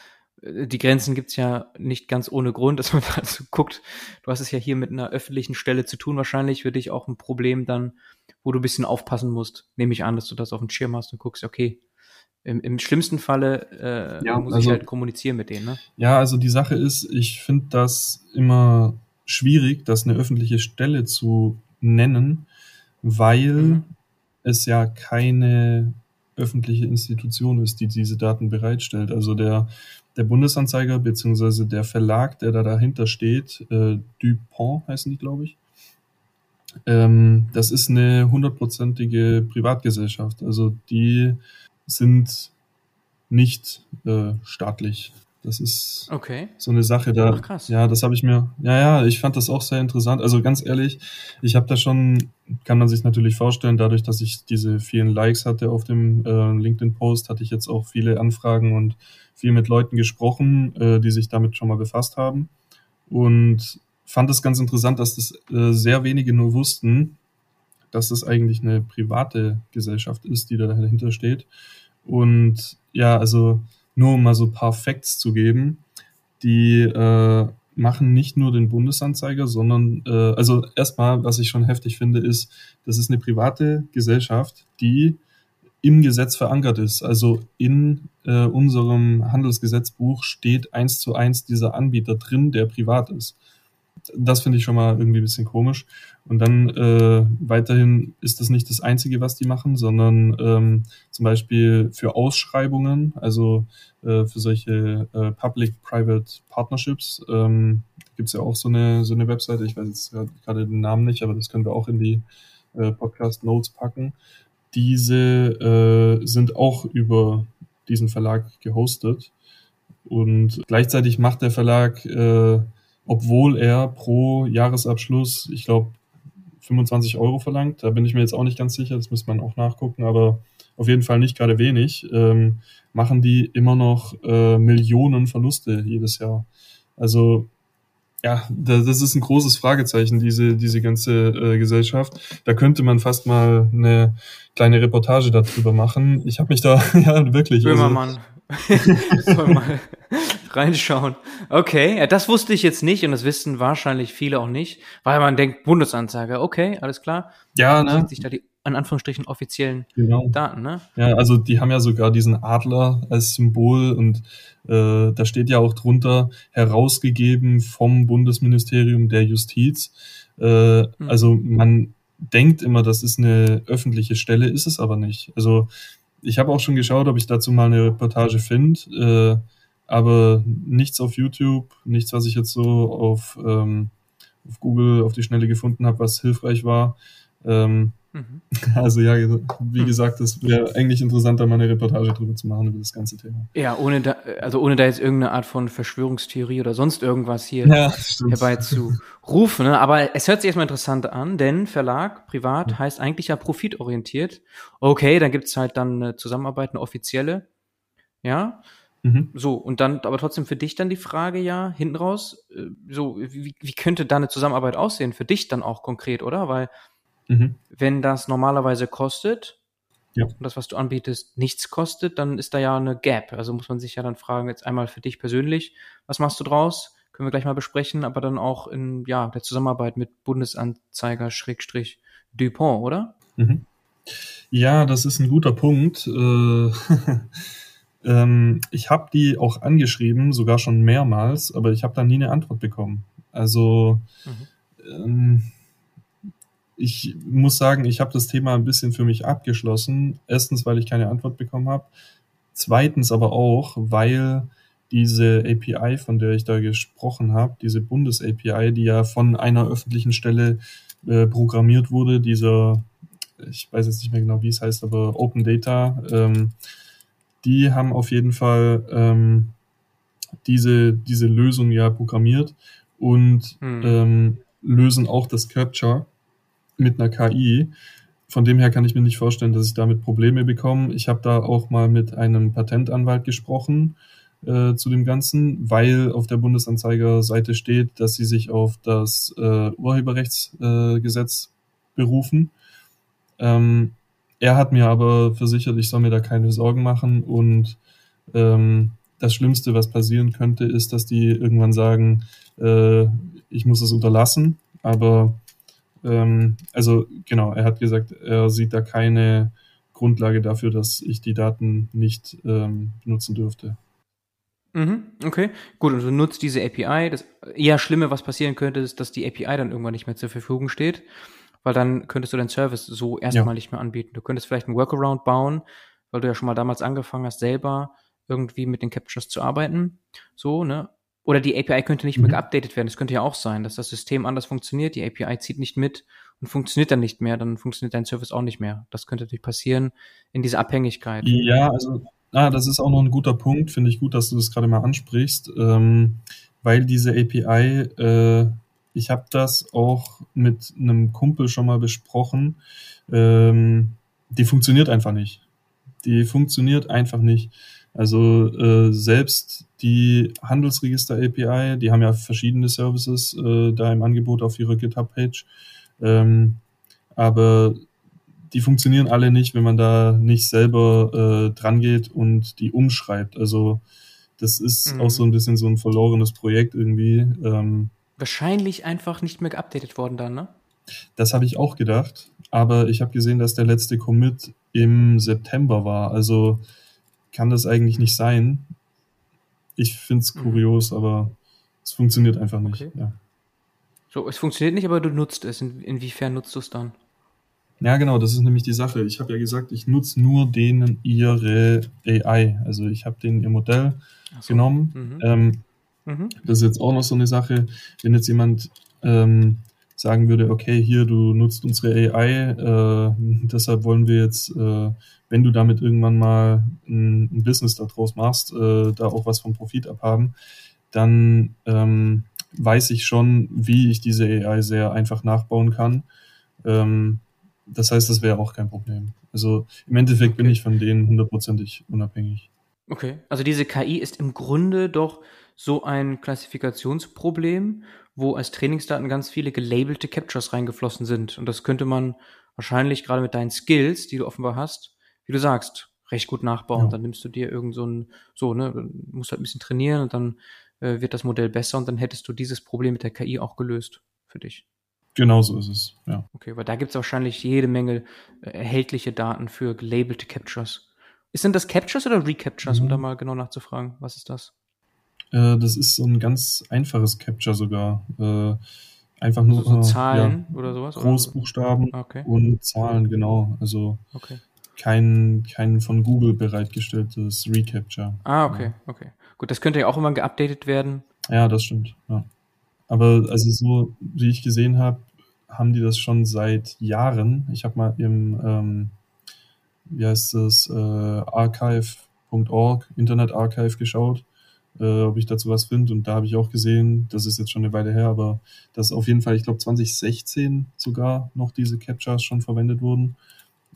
äh, die Grenzen gibt's ja nicht ganz ohne Grund, dass man da so guckt. Du hast es ja hier mit einer öffentlichen Stelle zu tun, wahrscheinlich für dich auch ein Problem dann, wo du ein bisschen aufpassen musst. Nehme ich an, dass du das auf dem Schirm hast und guckst, okay, im, im schlimmsten Falle äh, ja, muss also, ich halt kommunizieren mit denen. Ne? Ja, also die Sache ist, ich finde das immer schwierig, das eine öffentliche Stelle zu nennen, weil mhm. es ja keine öffentliche Institution ist, die diese Daten bereitstellt. Also der, der Bundesanzeiger beziehungsweise der Verlag, der da dahinter steht, äh, Dupont heißen die, glaube ich. Ähm, das ist eine hundertprozentige Privatgesellschaft. Also die sind nicht äh, staatlich. Das ist okay. so eine Sache da. Ach, krass. Ja, das habe ich mir. Ja, ja, ich fand das auch sehr interessant. Also ganz ehrlich, ich habe da schon, kann man sich natürlich vorstellen, dadurch, dass ich diese vielen Likes hatte auf dem äh, LinkedIn-Post, hatte ich jetzt auch viele Anfragen und viel mit Leuten gesprochen, äh, die sich damit schon mal befasst haben. Und fand es ganz interessant, dass das äh, sehr wenige nur wussten, dass das eigentlich eine private Gesellschaft ist, die da dahinter steht. Und ja, also nur um mal so ein paar Facts zu geben, die äh, machen nicht nur den Bundesanzeiger, sondern äh, also erstmal, was ich schon heftig finde, ist, das ist eine private Gesellschaft, die im Gesetz verankert ist. Also in äh, unserem Handelsgesetzbuch steht eins zu eins dieser Anbieter drin, der privat ist das finde ich schon mal irgendwie ein bisschen komisch. Und dann äh, weiterhin ist das nicht das Einzige, was die machen, sondern ähm, zum Beispiel für Ausschreibungen, also äh, für solche äh, Public-Private Partnerships, ähm, gibt es ja auch so eine, so eine Webseite, ich weiß jetzt gerade den Namen nicht, aber das können wir auch in die äh, Podcast-Notes packen. Diese äh, sind auch über diesen Verlag gehostet. Und gleichzeitig macht der Verlag äh, obwohl er pro Jahresabschluss, ich glaube, 25 Euro verlangt. Da bin ich mir jetzt auch nicht ganz sicher, das müsste man auch nachgucken, aber auf jeden Fall nicht gerade wenig, ähm, machen die immer noch äh, Millionen Verluste jedes Jahr. Also ja, das ist ein großes Fragezeichen, diese, diese ganze äh, Gesellschaft. Da könnte man fast mal eine kleine Reportage darüber machen. Ich habe mich da, ja, wirklich. Böhmermann. Also, Soll mal reinschauen. Okay, ja, das wusste ich jetzt nicht und das wissen wahrscheinlich viele auch nicht, weil man denkt, Bundesanzeiger, okay, alles klar. Ja, ne? sich da die an Anführungsstrichen offiziellen genau. Daten, ne? Ja, also die haben ja sogar diesen Adler als Symbol und äh, da steht ja auch drunter herausgegeben vom Bundesministerium der Justiz. Äh, hm. Also man denkt immer, das ist eine öffentliche Stelle, ist es aber nicht. Also ich habe auch schon geschaut, ob ich dazu mal eine Reportage finde. Äh, aber nichts auf YouTube, nichts, was ich jetzt so auf, ähm, auf Google auf die Schnelle gefunden habe, was hilfreich war. Ähm, mhm. Also ja, wie gesagt, das wäre eigentlich interessanter, mal eine Reportage drüber zu machen über das ganze Thema. Ja, ohne da, also ohne da jetzt irgendeine Art von Verschwörungstheorie oder sonst irgendwas hier ja, herbeizurufen. Ne? Aber es hört sich erstmal interessant an, denn Verlag, privat, mhm. heißt eigentlich ja profitorientiert. Okay, dann gibt's halt dann eine Zusammenarbeit, eine offizielle. Ja, Mhm. So, und dann aber trotzdem für dich dann die Frage ja, hinten raus, äh, so, wie, wie könnte da eine Zusammenarbeit aussehen? Für dich dann auch konkret, oder? Weil, mhm. wenn das normalerweise kostet, ja. und das, was du anbietest, nichts kostet, dann ist da ja eine Gap. Also muss man sich ja dann fragen, jetzt einmal für dich persönlich, was machst du draus? Können wir gleich mal besprechen, aber dann auch in, ja, der Zusammenarbeit mit Bundesanzeiger Schrägstrich Dupont, oder? Mhm. Ja, das ist ein guter Punkt. Äh, Ähm, ich habe die auch angeschrieben, sogar schon mehrmals, aber ich habe da nie eine Antwort bekommen. Also mhm. ähm, ich muss sagen, ich habe das Thema ein bisschen für mich abgeschlossen. Erstens, weil ich keine Antwort bekommen habe. Zweitens aber auch, weil diese API, von der ich da gesprochen habe, diese Bundes-API, die ja von einer öffentlichen Stelle äh, programmiert wurde, dieser, ich weiß jetzt nicht mehr genau, wie es heißt, aber Open Data, ähm, die haben auf jeden Fall ähm, diese, diese Lösung ja programmiert und hm. ähm, lösen auch das Capture mit einer KI. Von dem her kann ich mir nicht vorstellen, dass ich damit Probleme bekomme. Ich habe da auch mal mit einem Patentanwalt gesprochen äh, zu dem Ganzen, weil auf der Bundesanzeiger-Seite steht, dass sie sich auf das äh, Urheberrechtsgesetz äh, berufen. Ähm, er hat mir aber versichert, ich soll mir da keine Sorgen machen und ähm, das Schlimmste, was passieren könnte, ist, dass die irgendwann sagen, äh, ich muss es unterlassen. Aber ähm, also genau, er hat gesagt, er sieht da keine Grundlage dafür, dass ich die Daten nicht ähm, benutzen dürfte. Mhm, okay, gut, und du nutzt diese API. Das eher Schlimme, was passieren könnte, ist, dass die API dann irgendwann nicht mehr zur Verfügung steht, weil dann könntest du deinen Service so erstmal ja. nicht mehr anbieten. Du könntest vielleicht einen Workaround bauen, weil du ja schon mal damals angefangen hast, selber irgendwie mit den Captures zu arbeiten. So, ne? Oder die API könnte nicht mhm. mehr geupdatet werden. Das könnte ja auch sein, dass das System anders funktioniert, die API zieht nicht mit und funktioniert dann nicht mehr, dann funktioniert dein Service auch nicht mehr. Das könnte natürlich passieren in dieser Abhängigkeit. Ja, also ah, das ist auch noch ein guter Punkt. Finde ich gut, dass du das gerade mal ansprichst, ähm, weil diese API, äh, ich habe das auch mit einem Kumpel schon mal besprochen, ähm, die funktioniert einfach nicht. Die funktioniert einfach nicht. Also äh, selbst die Handelsregister API, die haben ja verschiedene Services äh, da im Angebot auf ihrer GitHub-Page. Ähm, aber die funktionieren alle nicht, wenn man da nicht selber äh, dran geht und die umschreibt. Also das ist mhm. auch so ein bisschen so ein verlorenes Projekt irgendwie. Ähm, Wahrscheinlich einfach nicht mehr geupdatet worden dann, ne? Das habe ich auch gedacht, aber ich habe gesehen, dass der letzte Commit im September war. Also kann das eigentlich nicht sein. Ich finde es mhm. kurios, aber es funktioniert einfach nicht. Okay. Ja. So, es funktioniert nicht, aber du nutzt es. In, inwiefern nutzt du es dann? Ja, genau, das ist nämlich die Sache. Ich habe ja gesagt, ich nutze nur denen ihre AI. Also ich habe denen ihr Modell so. genommen. Mhm. Ähm, mhm. Das ist jetzt auch noch so eine Sache, wenn jetzt jemand ähm, sagen würde, okay, hier, du nutzt unsere AI, äh, deshalb wollen wir jetzt, äh, wenn du damit irgendwann mal ein, ein Business daraus machst, äh, da auch was vom Profit abhaben, dann ähm, weiß ich schon, wie ich diese AI sehr einfach nachbauen kann. Ähm, das heißt, das wäre auch kein Problem. Also im Endeffekt okay. bin ich von denen hundertprozentig unabhängig. Okay, also diese KI ist im Grunde doch so ein Klassifikationsproblem, wo als Trainingsdaten ganz viele gelabelte Captures reingeflossen sind. Und das könnte man wahrscheinlich gerade mit deinen Skills, die du offenbar hast, wie du sagst, recht gut nachbauen. Ja. Dann nimmst du dir irgend so ein, so, ne, musst halt ein bisschen trainieren und dann äh, wird das Modell besser und dann hättest du dieses Problem mit der KI auch gelöst für dich. Genau so ist es, ja. Okay, weil da gibt es wahrscheinlich jede Menge äh, erhältliche Daten für gelabelte Captures. Ist denn das Captures oder Recaptures, mhm. um da mal genau nachzufragen? Was ist das? Äh, das ist so ein ganz einfaches Capture sogar. Äh, einfach nur also so Zahlen ja, oder sowas? Großbuchstaben oder? Okay. und Zahlen, genau. Also okay. kein, kein von Google bereitgestelltes Recapture. Ah, okay, ja. okay. Gut, das könnte ja auch immer geupdatet werden. Ja, das stimmt. Ja. Aber also so, wie ich gesehen habe, haben die das schon seit Jahren. Ich habe mal im, ähm, wie heißt es, äh, archive.org, Internet Archive geschaut, äh, ob ich dazu was finde. Und da habe ich auch gesehen, das ist jetzt schon eine Weile her, aber dass auf jeden Fall, ich glaube 2016 sogar noch diese Captures schon verwendet wurden.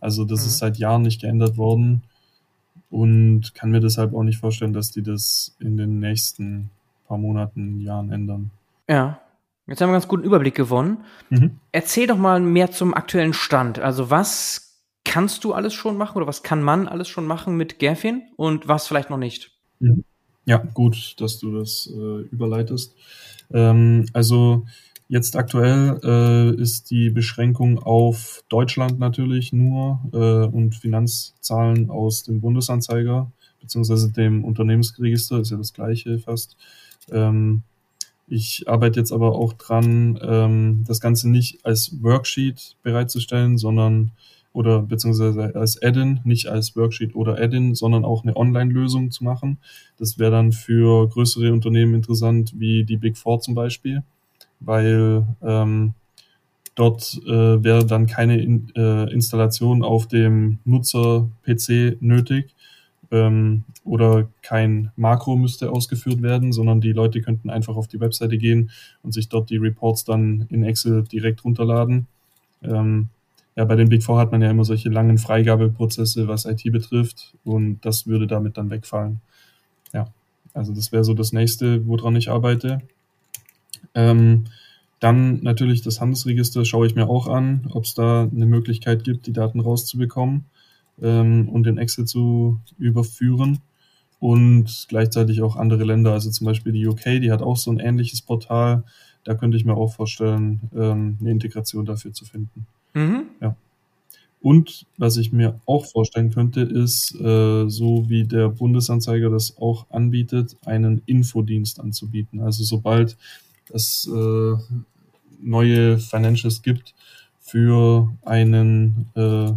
Also das mhm. ist seit Jahren nicht geändert worden und kann mir deshalb auch nicht vorstellen, dass die das in den nächsten paar Monaten, Jahren ändern. Ja. Jetzt haben wir einen ganz guten Überblick gewonnen. Mhm. Erzähl doch mal mehr zum aktuellen Stand. Also was kannst du alles schon machen oder was kann man alles schon machen mit Gerfin und was vielleicht noch nicht? Ja, gut, dass du das äh, überleitest. Ähm, also Jetzt aktuell äh, ist die Beschränkung auf Deutschland natürlich nur äh, und Finanzzahlen aus dem Bundesanzeiger beziehungsweise dem Unternehmensregister, ist ja das gleiche fast. Ähm, ich arbeite jetzt aber auch dran, ähm, das Ganze nicht als Worksheet bereitzustellen, sondern oder beziehungsweise als Add-in, nicht als Worksheet oder Add-in, sondern auch eine Online-Lösung zu machen. Das wäre dann für größere Unternehmen interessant, wie die Big Four zum Beispiel weil ähm, dort äh, wäre dann keine in, äh, Installation auf dem Nutzer-PC nötig ähm, oder kein Makro müsste ausgeführt werden, sondern die Leute könnten einfach auf die Webseite gehen und sich dort die Reports dann in Excel direkt runterladen. Ähm, ja, bei den Big Four hat man ja immer solche langen Freigabeprozesse, was IT betrifft, und das würde damit dann wegfallen. Ja, also das wäre so das nächste, woran ich arbeite. Ähm, dann natürlich das Handelsregister schaue ich mir auch an, ob es da eine Möglichkeit gibt, die Daten rauszubekommen ähm, und in Excel zu überführen. Und gleichzeitig auch andere Länder, also zum Beispiel die UK, die hat auch so ein ähnliches Portal. Da könnte ich mir auch vorstellen, ähm, eine Integration dafür zu finden. Mhm. Ja. Und was ich mir auch vorstellen könnte, ist, äh, so wie der Bundesanzeiger das auch anbietet, einen Infodienst anzubieten. Also sobald es äh, neue Financials gibt für einen äh,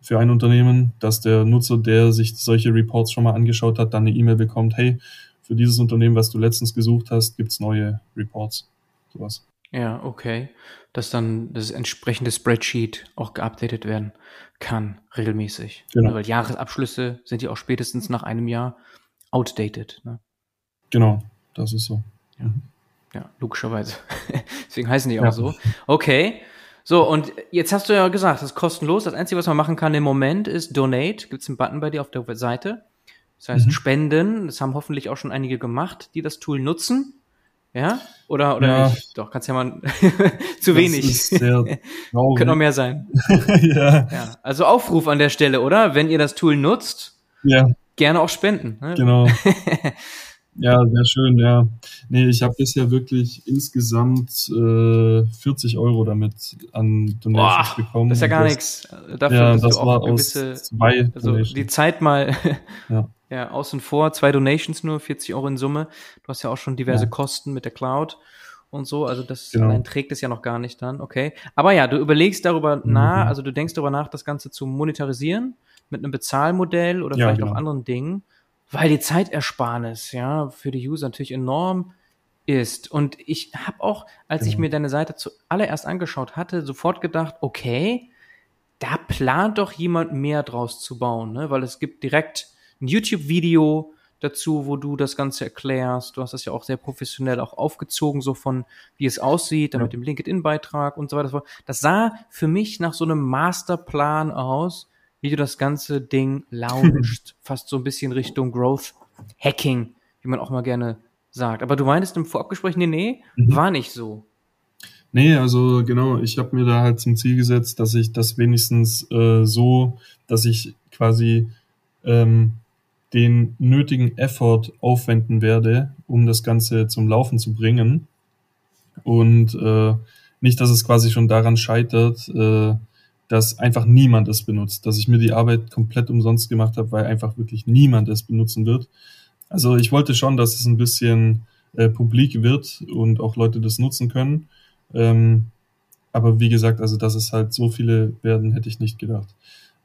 für ein Unternehmen, dass der Nutzer, der sich solche Reports schon mal angeschaut hat, dann eine E-Mail bekommt, hey, für dieses Unternehmen, was du letztens gesucht hast, gibt's neue Reports. Sowas. Ja, okay. Dass dann das entsprechende Spreadsheet auch geupdatet werden kann, regelmäßig. Genau. Weil Jahresabschlüsse sind ja auch spätestens nach einem Jahr outdated. Ne? Genau, das ist so. Ja. Ja, logischerweise. Deswegen heißen die auch ja. so. Okay. So, und jetzt hast du ja gesagt, das ist kostenlos. Das Einzige, was man machen kann im Moment, ist Donate. Gibt es einen Button bei dir auf der Seite. Das heißt, mhm. Spenden. Das haben hoffentlich auch schon einige gemacht, die das Tool nutzen. Ja? Oder, oder ja. nicht? Doch, kannst ja mal zu das wenig. Könnte noch mehr sein. ja. ja. Also Aufruf an der Stelle, oder? Wenn ihr das Tool nutzt, ja. gerne auch spenden. Ne? Genau. Ja, sehr schön, ja. Nee, ich habe bisher wirklich insgesamt äh, 40 Euro damit an Donations Boah, bekommen. Das ist ja gar nichts. Dafür, ja, das war gewisse, aus zwei also die Zeit mal ja. Ja, außen vor, zwei Donations nur, 40 Euro in Summe. Du hast ja auch schon diverse ja. Kosten mit der Cloud und so, also das genau. allein trägt es ja noch gar nicht dann, okay. Aber ja, du überlegst darüber mhm. nach, also du denkst darüber nach, das Ganze zu monetarisieren mit einem Bezahlmodell oder ja, vielleicht genau. auch anderen Dingen weil die Zeitersparnis ja für die User natürlich enorm ist. Und ich habe auch, als genau. ich mir deine Seite zuallererst angeschaut hatte, sofort gedacht, okay, da plant doch jemand mehr draus zu bauen, ne? weil es gibt direkt ein YouTube-Video dazu, wo du das Ganze erklärst. Du hast das ja auch sehr professionell auch aufgezogen, so von wie es aussieht, dann ja. mit dem LinkedIn-Beitrag und so weiter. Das sah für mich nach so einem Masterplan aus, wie du das ganze Ding launchst. Fast so ein bisschen Richtung Growth Hacking, wie man auch mal gerne sagt. Aber du meintest im Vorabgespräch, nee, nee, mhm. war nicht so. Nee, also genau, ich habe mir da halt zum Ziel gesetzt, dass ich das wenigstens äh, so, dass ich quasi ähm, den nötigen Effort aufwenden werde, um das Ganze zum Laufen zu bringen. Und äh, nicht, dass es quasi schon daran scheitert, äh, dass einfach niemand es benutzt, dass ich mir die Arbeit komplett umsonst gemacht habe, weil einfach wirklich niemand es benutzen wird. Also ich wollte schon, dass es ein bisschen äh, publik wird und auch Leute das nutzen können. Ähm, aber wie gesagt, also dass es halt so viele werden, hätte ich nicht gedacht.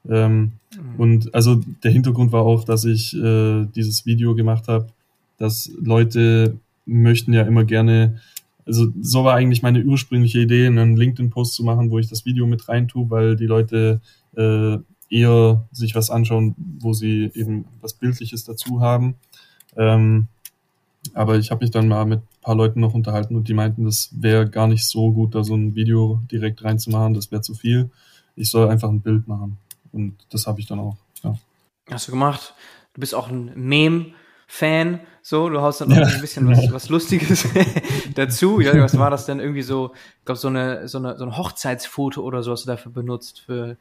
Ähm, mhm. Und also der Hintergrund war auch, dass ich äh, dieses Video gemacht habe, dass Leute möchten ja immer gerne also so war eigentlich meine ursprüngliche Idee, einen LinkedIn-Post zu machen, wo ich das Video mit rein tue, weil die Leute äh, eher sich was anschauen, wo sie eben was Bildliches dazu haben. Ähm, aber ich habe mich dann mal mit ein paar Leuten noch unterhalten und die meinten, das wäre gar nicht so gut, da so ein Video direkt reinzumachen, das wäre zu viel. Ich soll einfach ein Bild machen. Und das habe ich dann auch. Ja. Hast du gemacht? Du bist auch ein Meme Fan, so, du haust dann noch ja. ein bisschen was, was Lustiges dazu. Ja, was war das denn irgendwie so, ich glaube, so eine, so eine, so ein Hochzeitsfoto oder so hast du dafür benutzt für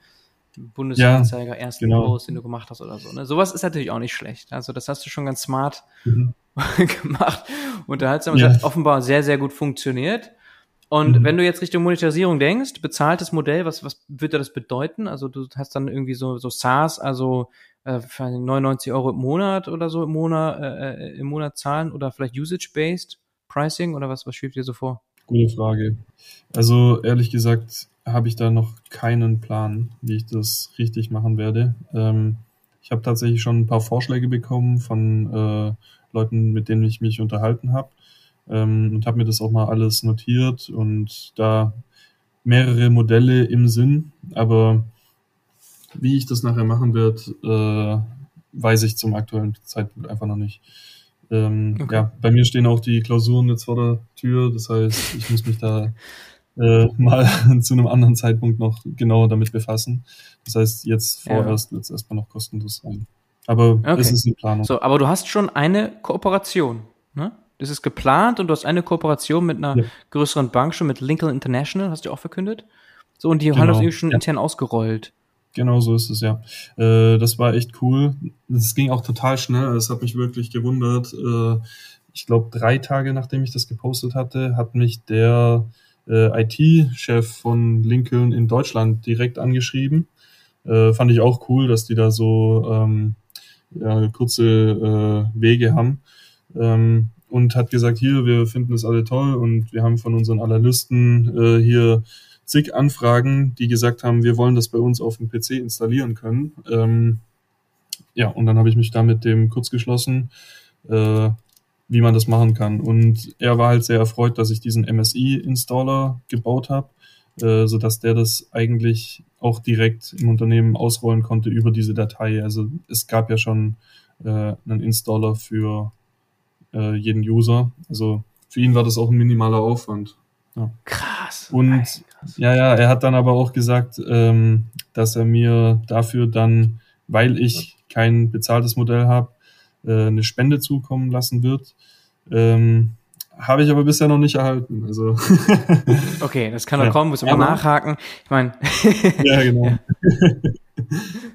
Bundesanzeiger, ja, ersten genau. Post, den du gemacht hast oder so. Ne? Sowas ist natürlich auch nicht schlecht. Also das hast du schon ganz smart mhm. gemacht. Unterhaltsam. Ja. Das hat offenbar sehr, sehr gut funktioniert. Und mhm. wenn du jetzt Richtung Monetarisierung denkst, bezahltes Modell, was, was würde das bedeuten? Also du hast dann irgendwie so, so SaaS, also äh, für 99 Euro im Monat oder so im Monat, äh, äh, im Monat zahlen oder vielleicht Usage-Based Pricing oder was, was schwebt dir so vor? Gute Frage. Also ehrlich gesagt habe ich da noch keinen Plan, wie ich das richtig machen werde. Ähm, ich habe tatsächlich schon ein paar Vorschläge bekommen von äh, Leuten, mit denen ich mich unterhalten habe ähm, und habe mir das auch mal alles notiert und da mehrere Modelle im Sinn, aber wie ich das nachher machen werde, äh, weiß ich zum aktuellen Zeitpunkt einfach noch nicht. Ähm, okay. Ja, bei mir stehen auch die Klausuren jetzt vor der Tür, das heißt, ich muss mich da äh, mal zu einem anderen Zeitpunkt noch genauer damit befassen. Das heißt, jetzt vorerst ja. wird es erstmal noch kostenlos sein. Aber okay. es ist in Planung. So, aber du hast schon eine Kooperation, ne? Das ist geplant und du hast eine Kooperation mit einer ja. größeren Bank schon, mit Lincoln International, hast du auch verkündet. So, und die genau. haben das irgendwie schon ja. intern ausgerollt. Genau so ist es, ja. Äh, das war echt cool. Es ging auch total schnell. Es hat mich wirklich gewundert. Äh, ich glaube, drei Tage nachdem ich das gepostet hatte, hat mich der äh, IT-Chef von Lincoln in Deutschland direkt angeschrieben. Äh, fand ich auch cool, dass die da so ähm, ja, kurze äh, Wege haben. Ähm, und hat gesagt, hier, wir finden es alle toll und wir haben von unseren Analysten äh, hier zig Anfragen, die gesagt haben, wir wollen das bei uns auf dem PC installieren können. Ähm, ja, und dann habe ich mich da mit dem kurz geschlossen, äh, wie man das machen kann. Und er war halt sehr erfreut, dass ich diesen MSI-Installer gebaut habe, äh, sodass der das eigentlich auch direkt im Unternehmen ausrollen konnte über diese Datei. Also es gab ja schon äh, einen Installer für äh, jeden User. Also für ihn war das auch ein minimaler Aufwand. Ja. Krass. Und krass. ja, ja, er hat dann aber auch gesagt, ähm, dass er mir dafür dann, weil ich kein bezahltes Modell habe, äh, eine Spende zukommen lassen wird. Ähm, habe ich aber bisher noch nicht erhalten. Also okay, das kann noch ja. kommen, muss immer nachhaken. Ich meine. ja, genau. Ja,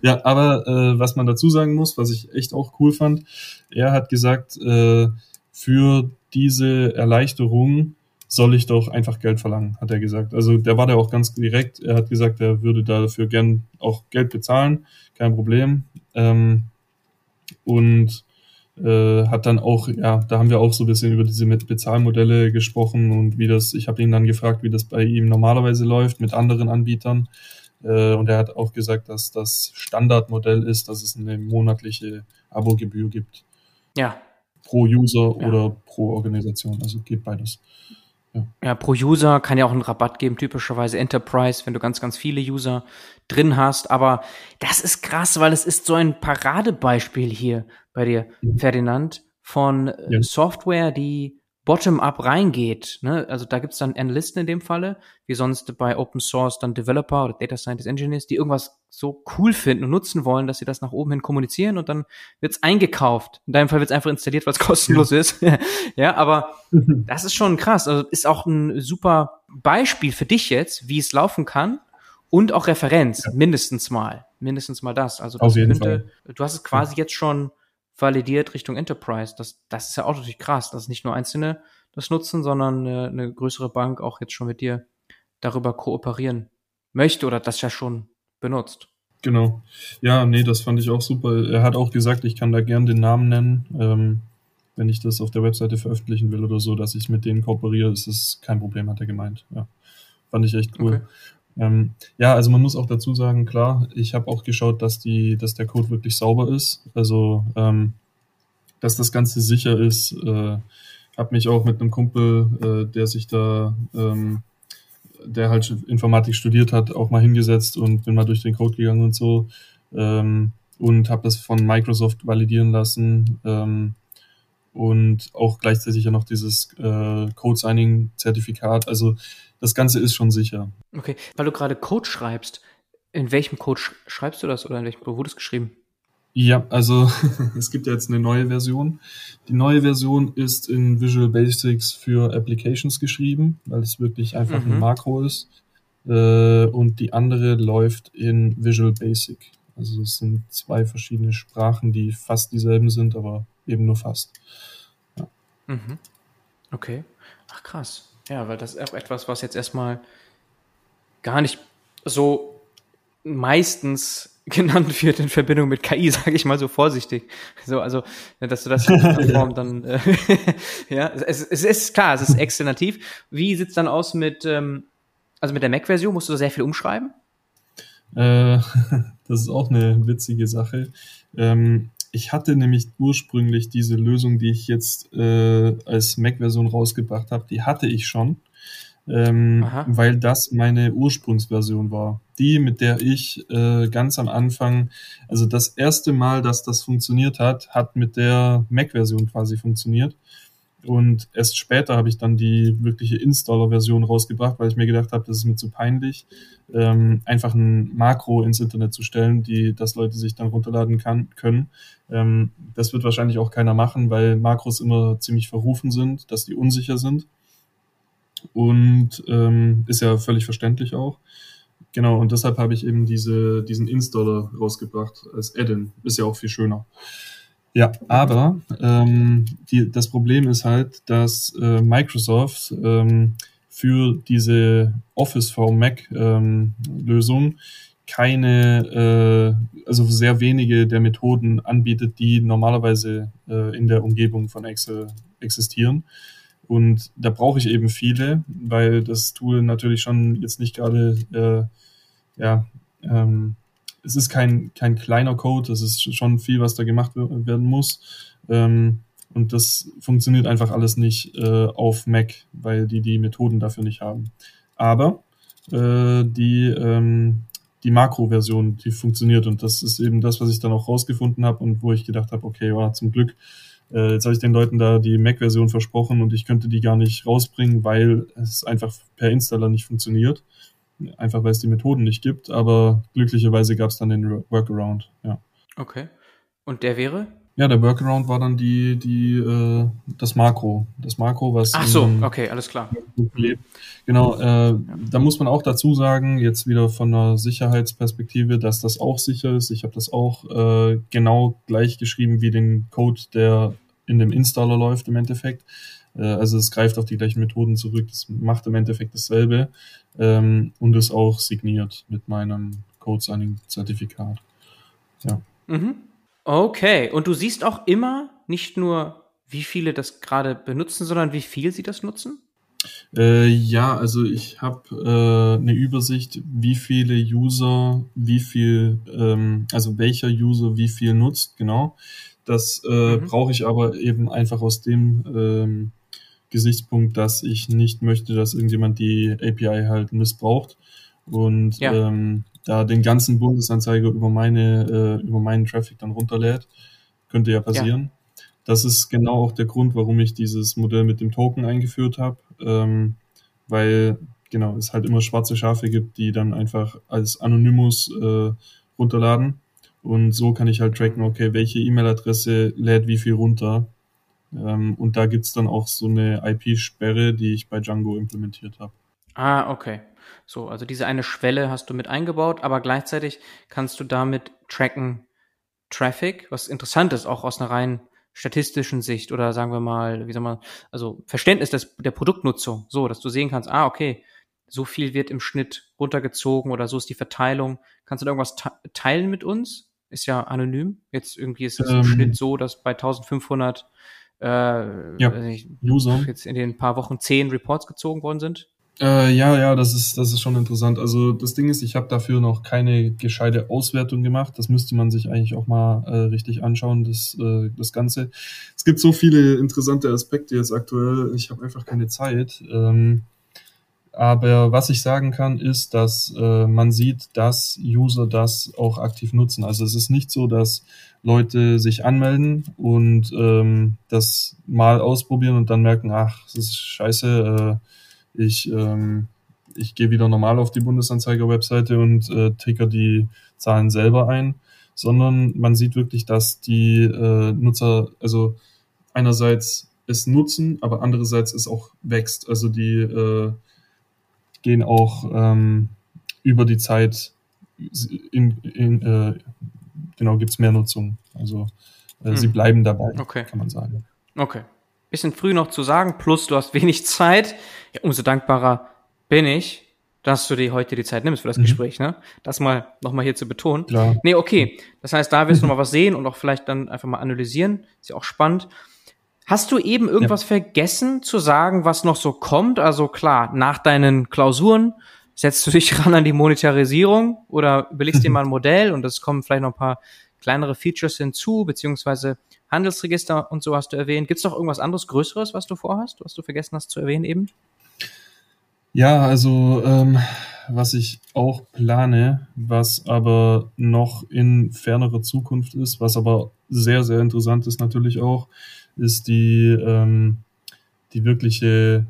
ja aber äh, was man dazu sagen muss, was ich echt auch cool fand, er hat gesagt, äh, für diese Erleichterung soll ich doch einfach Geld verlangen, hat er gesagt. Also der war da auch ganz direkt. Er hat gesagt, er würde dafür gern auch Geld bezahlen, kein Problem. Ähm, und äh, hat dann auch, ja, da haben wir auch so ein bisschen über diese Bezahlmodelle gesprochen und wie das, ich habe ihn dann gefragt, wie das bei ihm normalerweise läuft mit anderen Anbietern. Äh, und er hat auch gesagt, dass das Standardmodell ist, dass es eine monatliche Abogebühr gibt. Ja. Pro User ja. oder pro Organisation. Also geht beides. Ja. ja, pro User kann ja auch einen Rabatt geben, typischerweise Enterprise, wenn du ganz, ganz viele User drin hast. Aber das ist krass, weil es ist so ein Paradebeispiel hier bei dir, mhm. Ferdinand, von äh, ja. Software, die bottom-up reingeht. Ne? Also da gibt's dann Analysten in dem Falle, wie sonst bei Open Source dann Developer oder Data Scientist Engineers, die irgendwas so cool finden und nutzen wollen, dass sie das nach oben hin kommunizieren und dann wird's eingekauft. In deinem Fall wird's einfach installiert, weil es kostenlos ja. ist. ja, aber das ist schon krass. Also ist auch ein super Beispiel für dich jetzt, wie es laufen kann und auch Referenz, ja. mindestens mal. Mindestens mal das. Also das Auf jeden könnte, Fall. du hast es quasi ja. jetzt schon validiert Richtung Enterprise. Das, das ist ja auch natürlich krass, dass nicht nur Einzelne das nutzen, sondern eine, eine größere Bank auch jetzt schon mit dir darüber kooperieren möchte oder das ja schon benutzt. Genau. Ja, nee, das fand ich auch super. Er hat auch gesagt, ich kann da gern den Namen nennen, ähm, wenn ich das auf der Webseite veröffentlichen will oder so, dass ich mit denen kooperiere, ist das kein Problem, hat er gemeint. Ja. Fand ich echt cool. Okay. Ähm, ja, also man muss auch dazu sagen, klar, ich habe auch geschaut, dass die, dass der Code wirklich sauber ist. Also ähm, dass das Ganze sicher ist. Äh, habe mich auch mit einem Kumpel, äh, der sich da, ähm, der halt Informatik studiert hat, auch mal hingesetzt und bin mal durch den Code gegangen und so ähm, und habe das von Microsoft validieren lassen ähm, und auch gleichzeitig ja noch dieses äh, Code Signing Zertifikat. Also das Ganze ist schon sicher. Okay, weil du gerade Code schreibst, in welchem Code schreibst du das oder in welchem wo wurde es geschrieben? Ja, also es gibt ja jetzt eine neue Version. Die neue Version ist in Visual Basics für Applications geschrieben, weil es wirklich einfach mhm. ein Makro ist. Äh, und die andere läuft in Visual Basic. Also es sind zwei verschiedene Sprachen, die fast dieselben sind, aber eben nur fast. Ja. Mhm. Okay. Ach krass. Ja, weil das ist auch etwas, was jetzt erstmal gar nicht so meistens genannt wird in Verbindung mit KI, sage ich mal so vorsichtig. So, also, dass du das in der Form dann, äh, ja, es, es ist klar, es ist externativ. Wie sieht's dann aus mit, ähm, also mit der Mac-Version? Musst du da sehr viel umschreiben? Äh, das ist auch eine witzige Sache. Ähm, ich hatte nämlich ursprünglich diese Lösung, die ich jetzt äh, als Mac-Version rausgebracht habe, die hatte ich schon, ähm, weil das meine Ursprungsversion war. Die, mit der ich äh, ganz am Anfang, also das erste Mal, dass das funktioniert hat, hat mit der Mac-Version quasi funktioniert. Und erst später habe ich dann die wirkliche Installer-Version rausgebracht, weil ich mir gedacht habe, das ist mir zu peinlich, ähm, einfach ein Makro ins Internet zu stellen, die das Leute sich dann runterladen kann, können. Ähm, das wird wahrscheinlich auch keiner machen, weil Makros immer ziemlich verrufen sind, dass die unsicher sind. Und ähm, ist ja völlig verständlich auch. Genau, und deshalb habe ich eben diese, diesen Installer rausgebracht als Add-in. Ist ja auch viel schöner. Ja, aber ähm, die, das Problem ist halt, dass äh, Microsoft ähm, für diese Office for Mac ähm, Lösung keine, äh, also sehr wenige der Methoden anbietet, die normalerweise äh, in der Umgebung von Excel existieren. Und da brauche ich eben viele, weil das Tool natürlich schon jetzt nicht gerade äh, ja, ähm, es ist kein, kein kleiner Code, es ist schon viel, was da gemacht werden muss. Ähm, und das funktioniert einfach alles nicht äh, auf Mac, weil die die Methoden dafür nicht haben. Aber äh, die, ähm, die Makro-Version, die funktioniert und das ist eben das, was ich dann auch rausgefunden habe und wo ich gedacht habe, okay, ja, zum Glück, äh, jetzt habe ich den Leuten da die Mac-Version versprochen und ich könnte die gar nicht rausbringen, weil es einfach per Installer nicht funktioniert einfach weil es die Methoden nicht gibt, aber glücklicherweise gab es dann den Workaround, ja. Okay. Und der wäre? Ja, der Workaround war dann die, die, äh, das Makro. Das Makro, was. Ach so, okay, alles klar. Genau, äh, da muss man auch dazu sagen, jetzt wieder von einer Sicherheitsperspektive, dass das auch sicher ist. Ich habe das auch äh, genau gleich geschrieben wie den Code, der in dem Installer läuft im Endeffekt. Äh, also es greift auf die gleichen Methoden zurück. Es macht im Endeffekt dasselbe ähm, und ist auch signiert mit meinem Code-Signing-Zertifikat. Ja. Mhm. Okay, und du siehst auch immer nicht nur, wie viele das gerade benutzen, sondern wie viel sie das nutzen? Äh, ja, also ich habe äh, eine Übersicht, wie viele User, wie viel, ähm, also welcher User wie viel nutzt, genau. Das äh, mhm. brauche ich aber eben einfach aus dem ähm, Gesichtspunkt, dass ich nicht möchte, dass irgendjemand die API halt missbraucht und ja. ähm, da den ganzen Bundesanzeiger über meine äh, über meinen Traffic dann runterlädt. Könnte ja passieren. Ja. Das ist genau auch der Grund, warum ich dieses Modell mit dem Token eingeführt habe, ähm, weil genau es halt immer schwarze Schafe gibt, die dann einfach als Anonymous äh, runterladen. Und so kann ich halt tracken, okay, welche E-Mail-Adresse lädt wie viel runter ähm, und da gibt's dann auch so eine IP-Sperre, die ich bei Django implementiert habe. Ah, okay. So, also diese eine Schwelle hast du mit eingebaut, aber gleichzeitig kannst du damit tracken Traffic, was interessant ist, auch aus einer rein statistischen Sicht oder sagen wir mal, wie soll man, also Verständnis des, der Produktnutzung, so, dass du sehen kannst, ah, okay, so viel wird im Schnitt runtergezogen oder so ist die Verteilung. Kannst du da irgendwas teilen mit uns? Ist ja anonym. Jetzt irgendwie ist es ähm, im Schnitt so, dass bei 1500 äh, ja, ich, User. jetzt in den paar Wochen zehn Reports gezogen worden sind? Äh, ja, ja, das ist, das ist schon interessant. Also das Ding ist, ich habe dafür noch keine gescheite Auswertung gemacht. Das müsste man sich eigentlich auch mal äh, richtig anschauen, das, äh, das Ganze. Es gibt so viele interessante Aspekte jetzt aktuell. Ich habe einfach keine Zeit. Ähm, aber was ich sagen kann, ist, dass äh, man sieht, dass User das auch aktiv nutzen. Also es ist nicht so, dass Leute sich anmelden und ähm, das mal ausprobieren und dann merken, ach, das ist scheiße, äh, ich, ähm, ich gehe wieder normal auf die Bundesanzeiger-Webseite und äh, ticker die Zahlen selber ein, sondern man sieht wirklich, dass die äh, Nutzer, also einerseits es nutzen, aber andererseits es auch wächst. Also die äh, gehen auch ähm, über die Zeit in, in, äh, genau, gibt es mehr Nutzung. Also äh, hm. sie bleiben dabei, okay. kann man sagen. Okay. bisschen früh noch zu sagen, plus du hast wenig Zeit. Ja, umso dankbarer bin ich, dass du dir heute die Zeit nimmst für das mhm. Gespräch, ne? Das mal nochmal hier zu betonen. Klar. Nee, okay. Das heißt, da wirst du noch mal was sehen und auch vielleicht dann einfach mal analysieren. Ist ja auch spannend. Hast du eben irgendwas ja. vergessen zu sagen, was noch so kommt? Also klar, nach deinen Klausuren setzt du dich ran an die Monetarisierung oder überlegst dir mal ein Modell und es kommen vielleicht noch ein paar kleinere Features hinzu, beziehungsweise Handelsregister und so hast du erwähnt. Gibt es noch irgendwas anderes Größeres, was du vorhast, was du vergessen hast zu erwähnen eben? Ja, also ähm, was ich auch plane, was aber noch in fernerer Zukunft ist, was aber sehr, sehr interessant ist natürlich auch, ist die, ähm, die wirkliche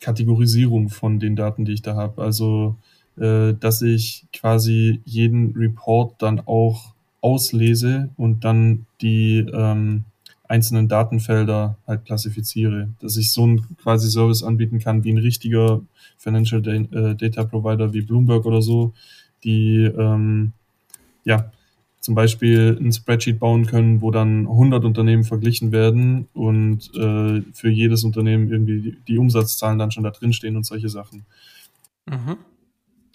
Kategorisierung von den Daten, die ich da habe. Also, äh, dass ich quasi jeden Report dann auch auslese und dann die ähm, einzelnen Datenfelder halt klassifiziere, dass ich so einen quasi Service anbieten kann wie ein richtiger Financial äh, Data Provider wie Bloomberg oder so, die ähm, ja zum Beispiel ein Spreadsheet bauen können, wo dann 100 Unternehmen verglichen werden und äh, für jedes Unternehmen irgendwie die, die, Umsatzzahlen dann schon da drin stehen und solche Sachen. Mhm.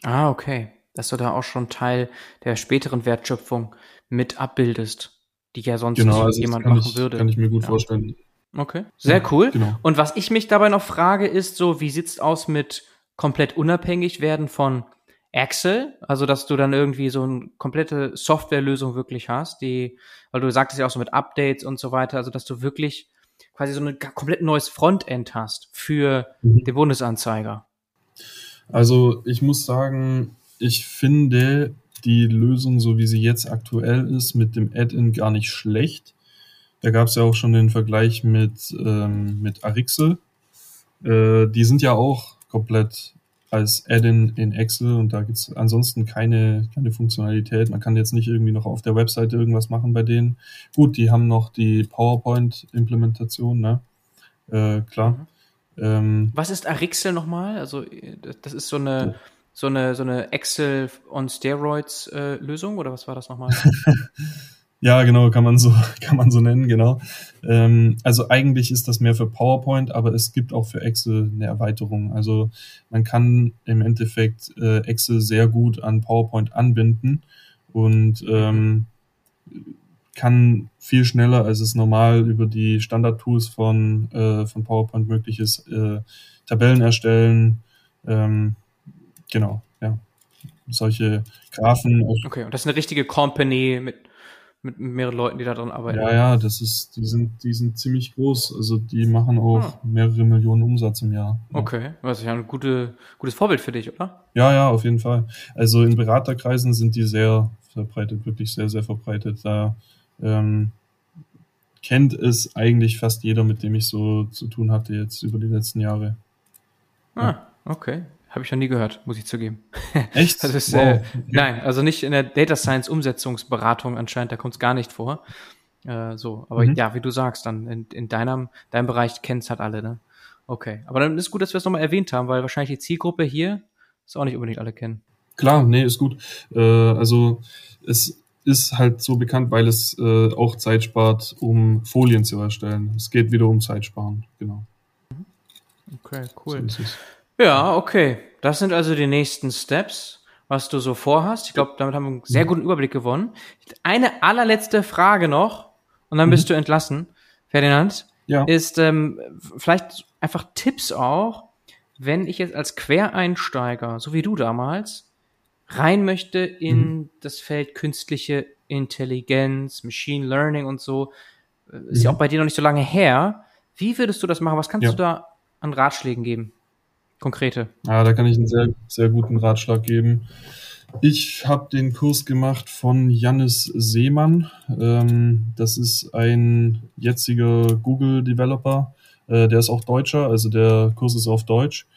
Ah, okay. Dass du da auch schon Teil der späteren Wertschöpfung mit abbildest die ja sonst genau, also jemand machen ich, würde. Kann ich mir gut ja. vorstellen. Okay, sehr ja, cool. Genau. Und was ich mich dabei noch frage, ist so, wie sieht's aus mit komplett unabhängig werden von Excel? Also, dass du dann irgendwie so eine komplette Softwarelösung wirklich hast, die, weil du sagtest ja auch so mit Updates und so weiter, also dass du wirklich quasi so ein komplett neues Frontend hast für mhm. den Bundesanzeiger. Also, ich muss sagen, ich finde, die Lösung, so wie sie jetzt aktuell ist, mit dem Add-in gar nicht schlecht. Da gab es ja auch schon den Vergleich mit, ähm, mit Arixel. Äh, die sind ja auch komplett als Add-in in Excel und da gibt es ansonsten keine, keine Funktionalität. Man kann jetzt nicht irgendwie noch auf der Webseite irgendwas machen bei denen. Gut, die haben noch die PowerPoint-Implementation, ne? Äh, klar. Mhm. Ähm, Was ist Arixel nochmal? Also das ist so eine, oh so eine, so eine Excel on Steroids äh, Lösung oder was war das nochmal? ja, genau, kann man so, kann man so nennen, genau. Ähm, also eigentlich ist das mehr für PowerPoint, aber es gibt auch für Excel eine Erweiterung. Also man kann im Endeffekt äh, Excel sehr gut an PowerPoint anbinden und ähm, kann viel schneller, als es normal über die Standard-Tools von, äh, von PowerPoint möglich ist, äh, Tabellen erstellen, ähm, Genau, ja. Solche Graphen. Okay, und das ist eine richtige Company mit, mit mehreren Leuten, die da dran arbeiten. Ja, ja, das ist, die sind, die sind ziemlich groß. Also die machen auch ah. mehrere Millionen Umsatz im Jahr. Ja. Okay, das ist ja ein gute, gutes Vorbild für dich, oder? Ja, ja, auf jeden Fall. Also in Beraterkreisen sind die sehr verbreitet, wirklich sehr, sehr verbreitet. Da ähm, kennt es eigentlich fast jeder, mit dem ich so zu tun hatte jetzt über die letzten Jahre. Ah, ja. okay. Habe ich noch nie gehört, muss ich zugeben. Echt? das ist, wow. äh, nein, also nicht in der Data Science Umsetzungsberatung anscheinend, da kommt es gar nicht vor. Äh, so, aber mhm. ja, wie du sagst, dann in, in deinem, deinem Bereich kennt es halt alle, ne? Okay. Aber dann ist gut, dass wir es nochmal erwähnt haben, weil wahrscheinlich die Zielgruppe hier ist auch nicht unbedingt alle kennen. Klar, nee, ist gut. Äh, also es ist halt so bekannt, weil es äh, auch Zeit spart, um Folien zu erstellen. Es geht wieder um Zeitsparen, genau. Okay, cool. So ja, okay. Das sind also die nächsten Steps, was du so vorhast. Ich glaube, damit haben wir einen sehr guten Überblick gewonnen. Eine allerletzte Frage noch und dann bist mhm. du entlassen, Ferdinand. Ja. Ist ähm, vielleicht einfach Tipps auch, wenn ich jetzt als Quereinsteiger, so wie du damals, rein möchte in mhm. das Feld künstliche Intelligenz, Machine Learning und so. Ist ja, ja auch bei dir noch nicht so lange her. Wie würdest du das machen? Was kannst ja. du da an Ratschlägen geben? Konkrete. Ja, da kann ich einen sehr, sehr guten Ratschlag geben. Ich habe den Kurs gemacht von Jannis Seemann. Ähm, das ist ein jetziger Google-Developer. Äh, der ist auch Deutscher, also der Kurs ist auf Deutsch.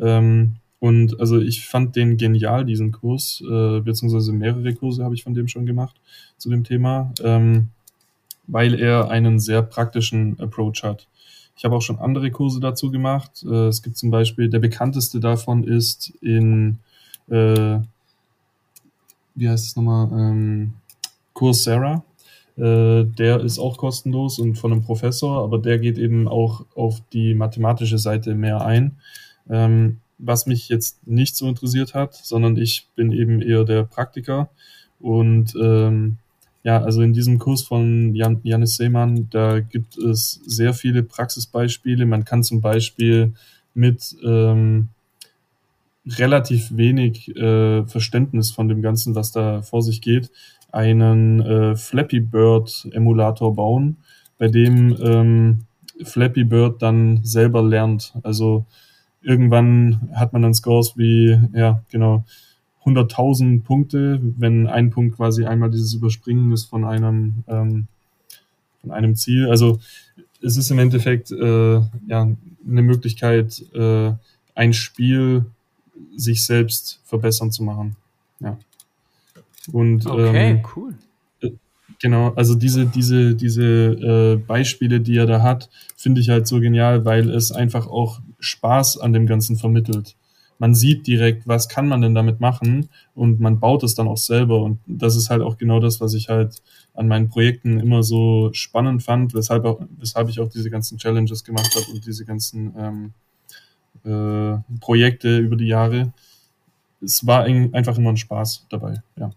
Ähm, und also ich fand den genial, diesen Kurs, äh, beziehungsweise mehrere Kurse habe ich von dem schon gemacht zu dem Thema, ähm, weil er einen sehr praktischen Approach hat. Ich habe auch schon andere Kurse dazu gemacht. Äh, es gibt zum Beispiel, der bekannteste davon ist in, äh, wie heißt es nochmal, ähm, Coursera. Äh, der ist auch kostenlos und von einem Professor, aber der geht eben auch auf die mathematische Seite mehr ein. Ähm, was mich jetzt nicht so interessiert hat, sondern ich bin eben eher der Praktiker. Und ähm, ja, also in diesem Kurs von Jan, Janis Seemann, da gibt es sehr viele Praxisbeispiele. Man kann zum Beispiel mit ähm, relativ wenig äh, Verständnis von dem Ganzen, was da vor sich geht, einen äh, Flappy Bird Emulator bauen, bei dem ähm, Flappy Bird dann selber lernt. Also irgendwann hat man dann Scores wie, ja, genau, 100.000 Punkte, wenn ein Punkt quasi einmal dieses Überspringen ist von einem, ähm, von einem Ziel. Also es ist im Endeffekt äh, ja, eine Möglichkeit, äh, ein Spiel sich selbst verbessern zu machen. Ja. Und okay, ähm, cool. Genau, also diese, diese, diese äh, Beispiele, die er da hat, finde ich halt so genial, weil es einfach auch Spaß an dem Ganzen vermittelt. Man sieht direkt, was kann man denn damit machen und man baut es dann auch selber. Und das ist halt auch genau das, was ich halt an meinen Projekten immer so spannend fand, weshalb, auch, weshalb ich auch diese ganzen Challenges gemacht habe und diese ganzen ähm, äh, Projekte über die Jahre. Es war einfach immer ein Spaß dabei, ja.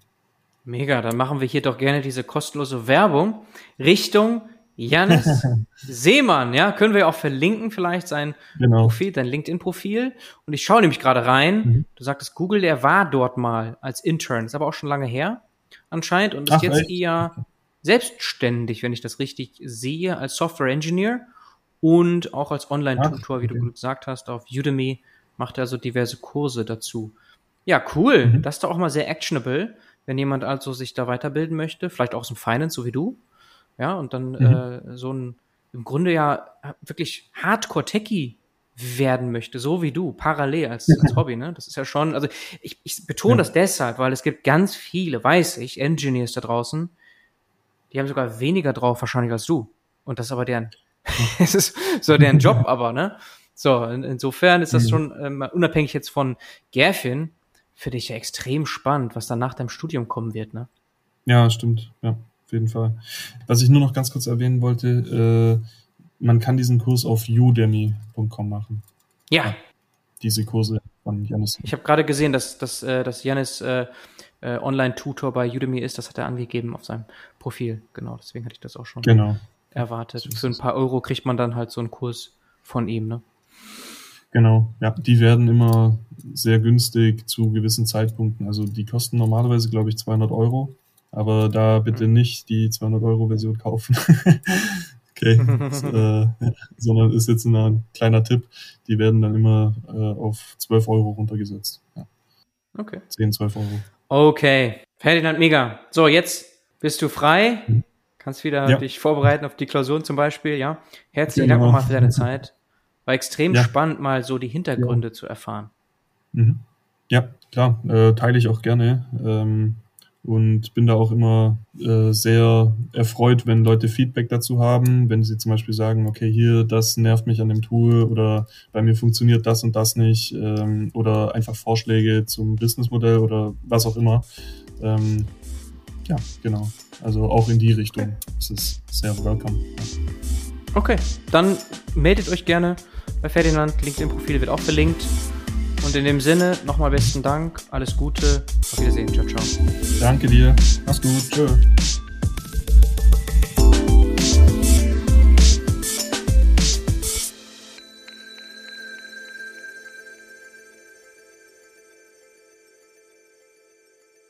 Mega, dann machen wir hier doch gerne diese kostenlose Werbung Richtung Janis Seemann, ja, können wir auch verlinken, vielleicht sein genau. Profil, dein LinkedIn-Profil. Und ich schaue nämlich gerade rein. Mhm. Du sagtest, Google, der war dort mal als Intern, ist aber auch schon lange her, anscheinend, und ist Ach, jetzt echt? eher selbstständig, wenn ich das richtig sehe, als Software Engineer und auch als Online-Tutor, wie okay. du gesagt hast, auf Udemy macht er also diverse Kurse dazu. Ja, cool. Mhm. Das ist doch auch mal sehr actionable wenn jemand also sich da weiterbilden möchte, vielleicht auch aus dem Finance, so wie du, ja, und dann mhm. äh, so ein im Grunde ja wirklich Hardcore-Techie werden möchte, so wie du, parallel als, als Hobby, ne? Das ist ja schon, also ich, ich betone ja. das deshalb, weil es gibt ganz viele, weiß ich, Engineers da draußen, die haben sogar weniger drauf wahrscheinlich als du. Und das ist aber deren, es ist so deren Job aber, ne? So, in, insofern ist das mhm. schon ähm, unabhängig jetzt von Gerfin, für dich ja extrem spannend, was dann nach deinem Studium kommen wird, ne? Ja, stimmt. Ja, auf jeden Fall. Was ich nur noch ganz kurz erwähnen wollte, äh, man kann diesen Kurs auf udemy.com machen. Ja. Diese Kurse von Janis. Ich habe gerade gesehen, dass, dass, äh, dass Janis äh, äh, Online-Tutor bei Udemy ist. Das hat er angegeben auf seinem Profil. Genau, deswegen hatte ich das auch schon genau. erwartet. Für ein paar Euro kriegt man dann halt so einen Kurs von ihm, ne? Genau, ja, die werden immer sehr günstig zu gewissen Zeitpunkten. Also die kosten normalerweise, glaube ich, 200 Euro, aber da bitte mhm. nicht die 200 Euro Version kaufen. okay, das, äh, sondern ist jetzt ein kleiner Tipp. Die werden dann immer äh, auf 12 Euro runtergesetzt. Ja. Okay. 10, 12 Euro. Okay, Ferdinand Mega. So, jetzt bist du frei. Mhm. Kannst wieder ja. dich vorbereiten auf die Klausuren zum Beispiel, ja. Herzlichen genau. Dank nochmal für deine Zeit. War extrem ja. spannend, mal so die Hintergründe ja. zu erfahren. Mhm. Ja, klar, äh, teile ich auch gerne. Ähm, und bin da auch immer äh, sehr erfreut, wenn Leute Feedback dazu haben, wenn sie zum Beispiel sagen, okay, hier, das nervt mich an dem Tool oder bei mir funktioniert das und das nicht ähm, oder einfach Vorschläge zum Businessmodell oder was auch immer. Ähm, ja, genau. Also auch in die Richtung. Das ist sehr welcome. Okay, dann meldet euch gerne bei Ferdinand. LinkedIn-Profil wird auch verlinkt. Und in dem Sinne, nochmal besten Dank, alles Gute, auf Wiedersehen, ciao, ciao. Danke dir, mach's gut, tschö.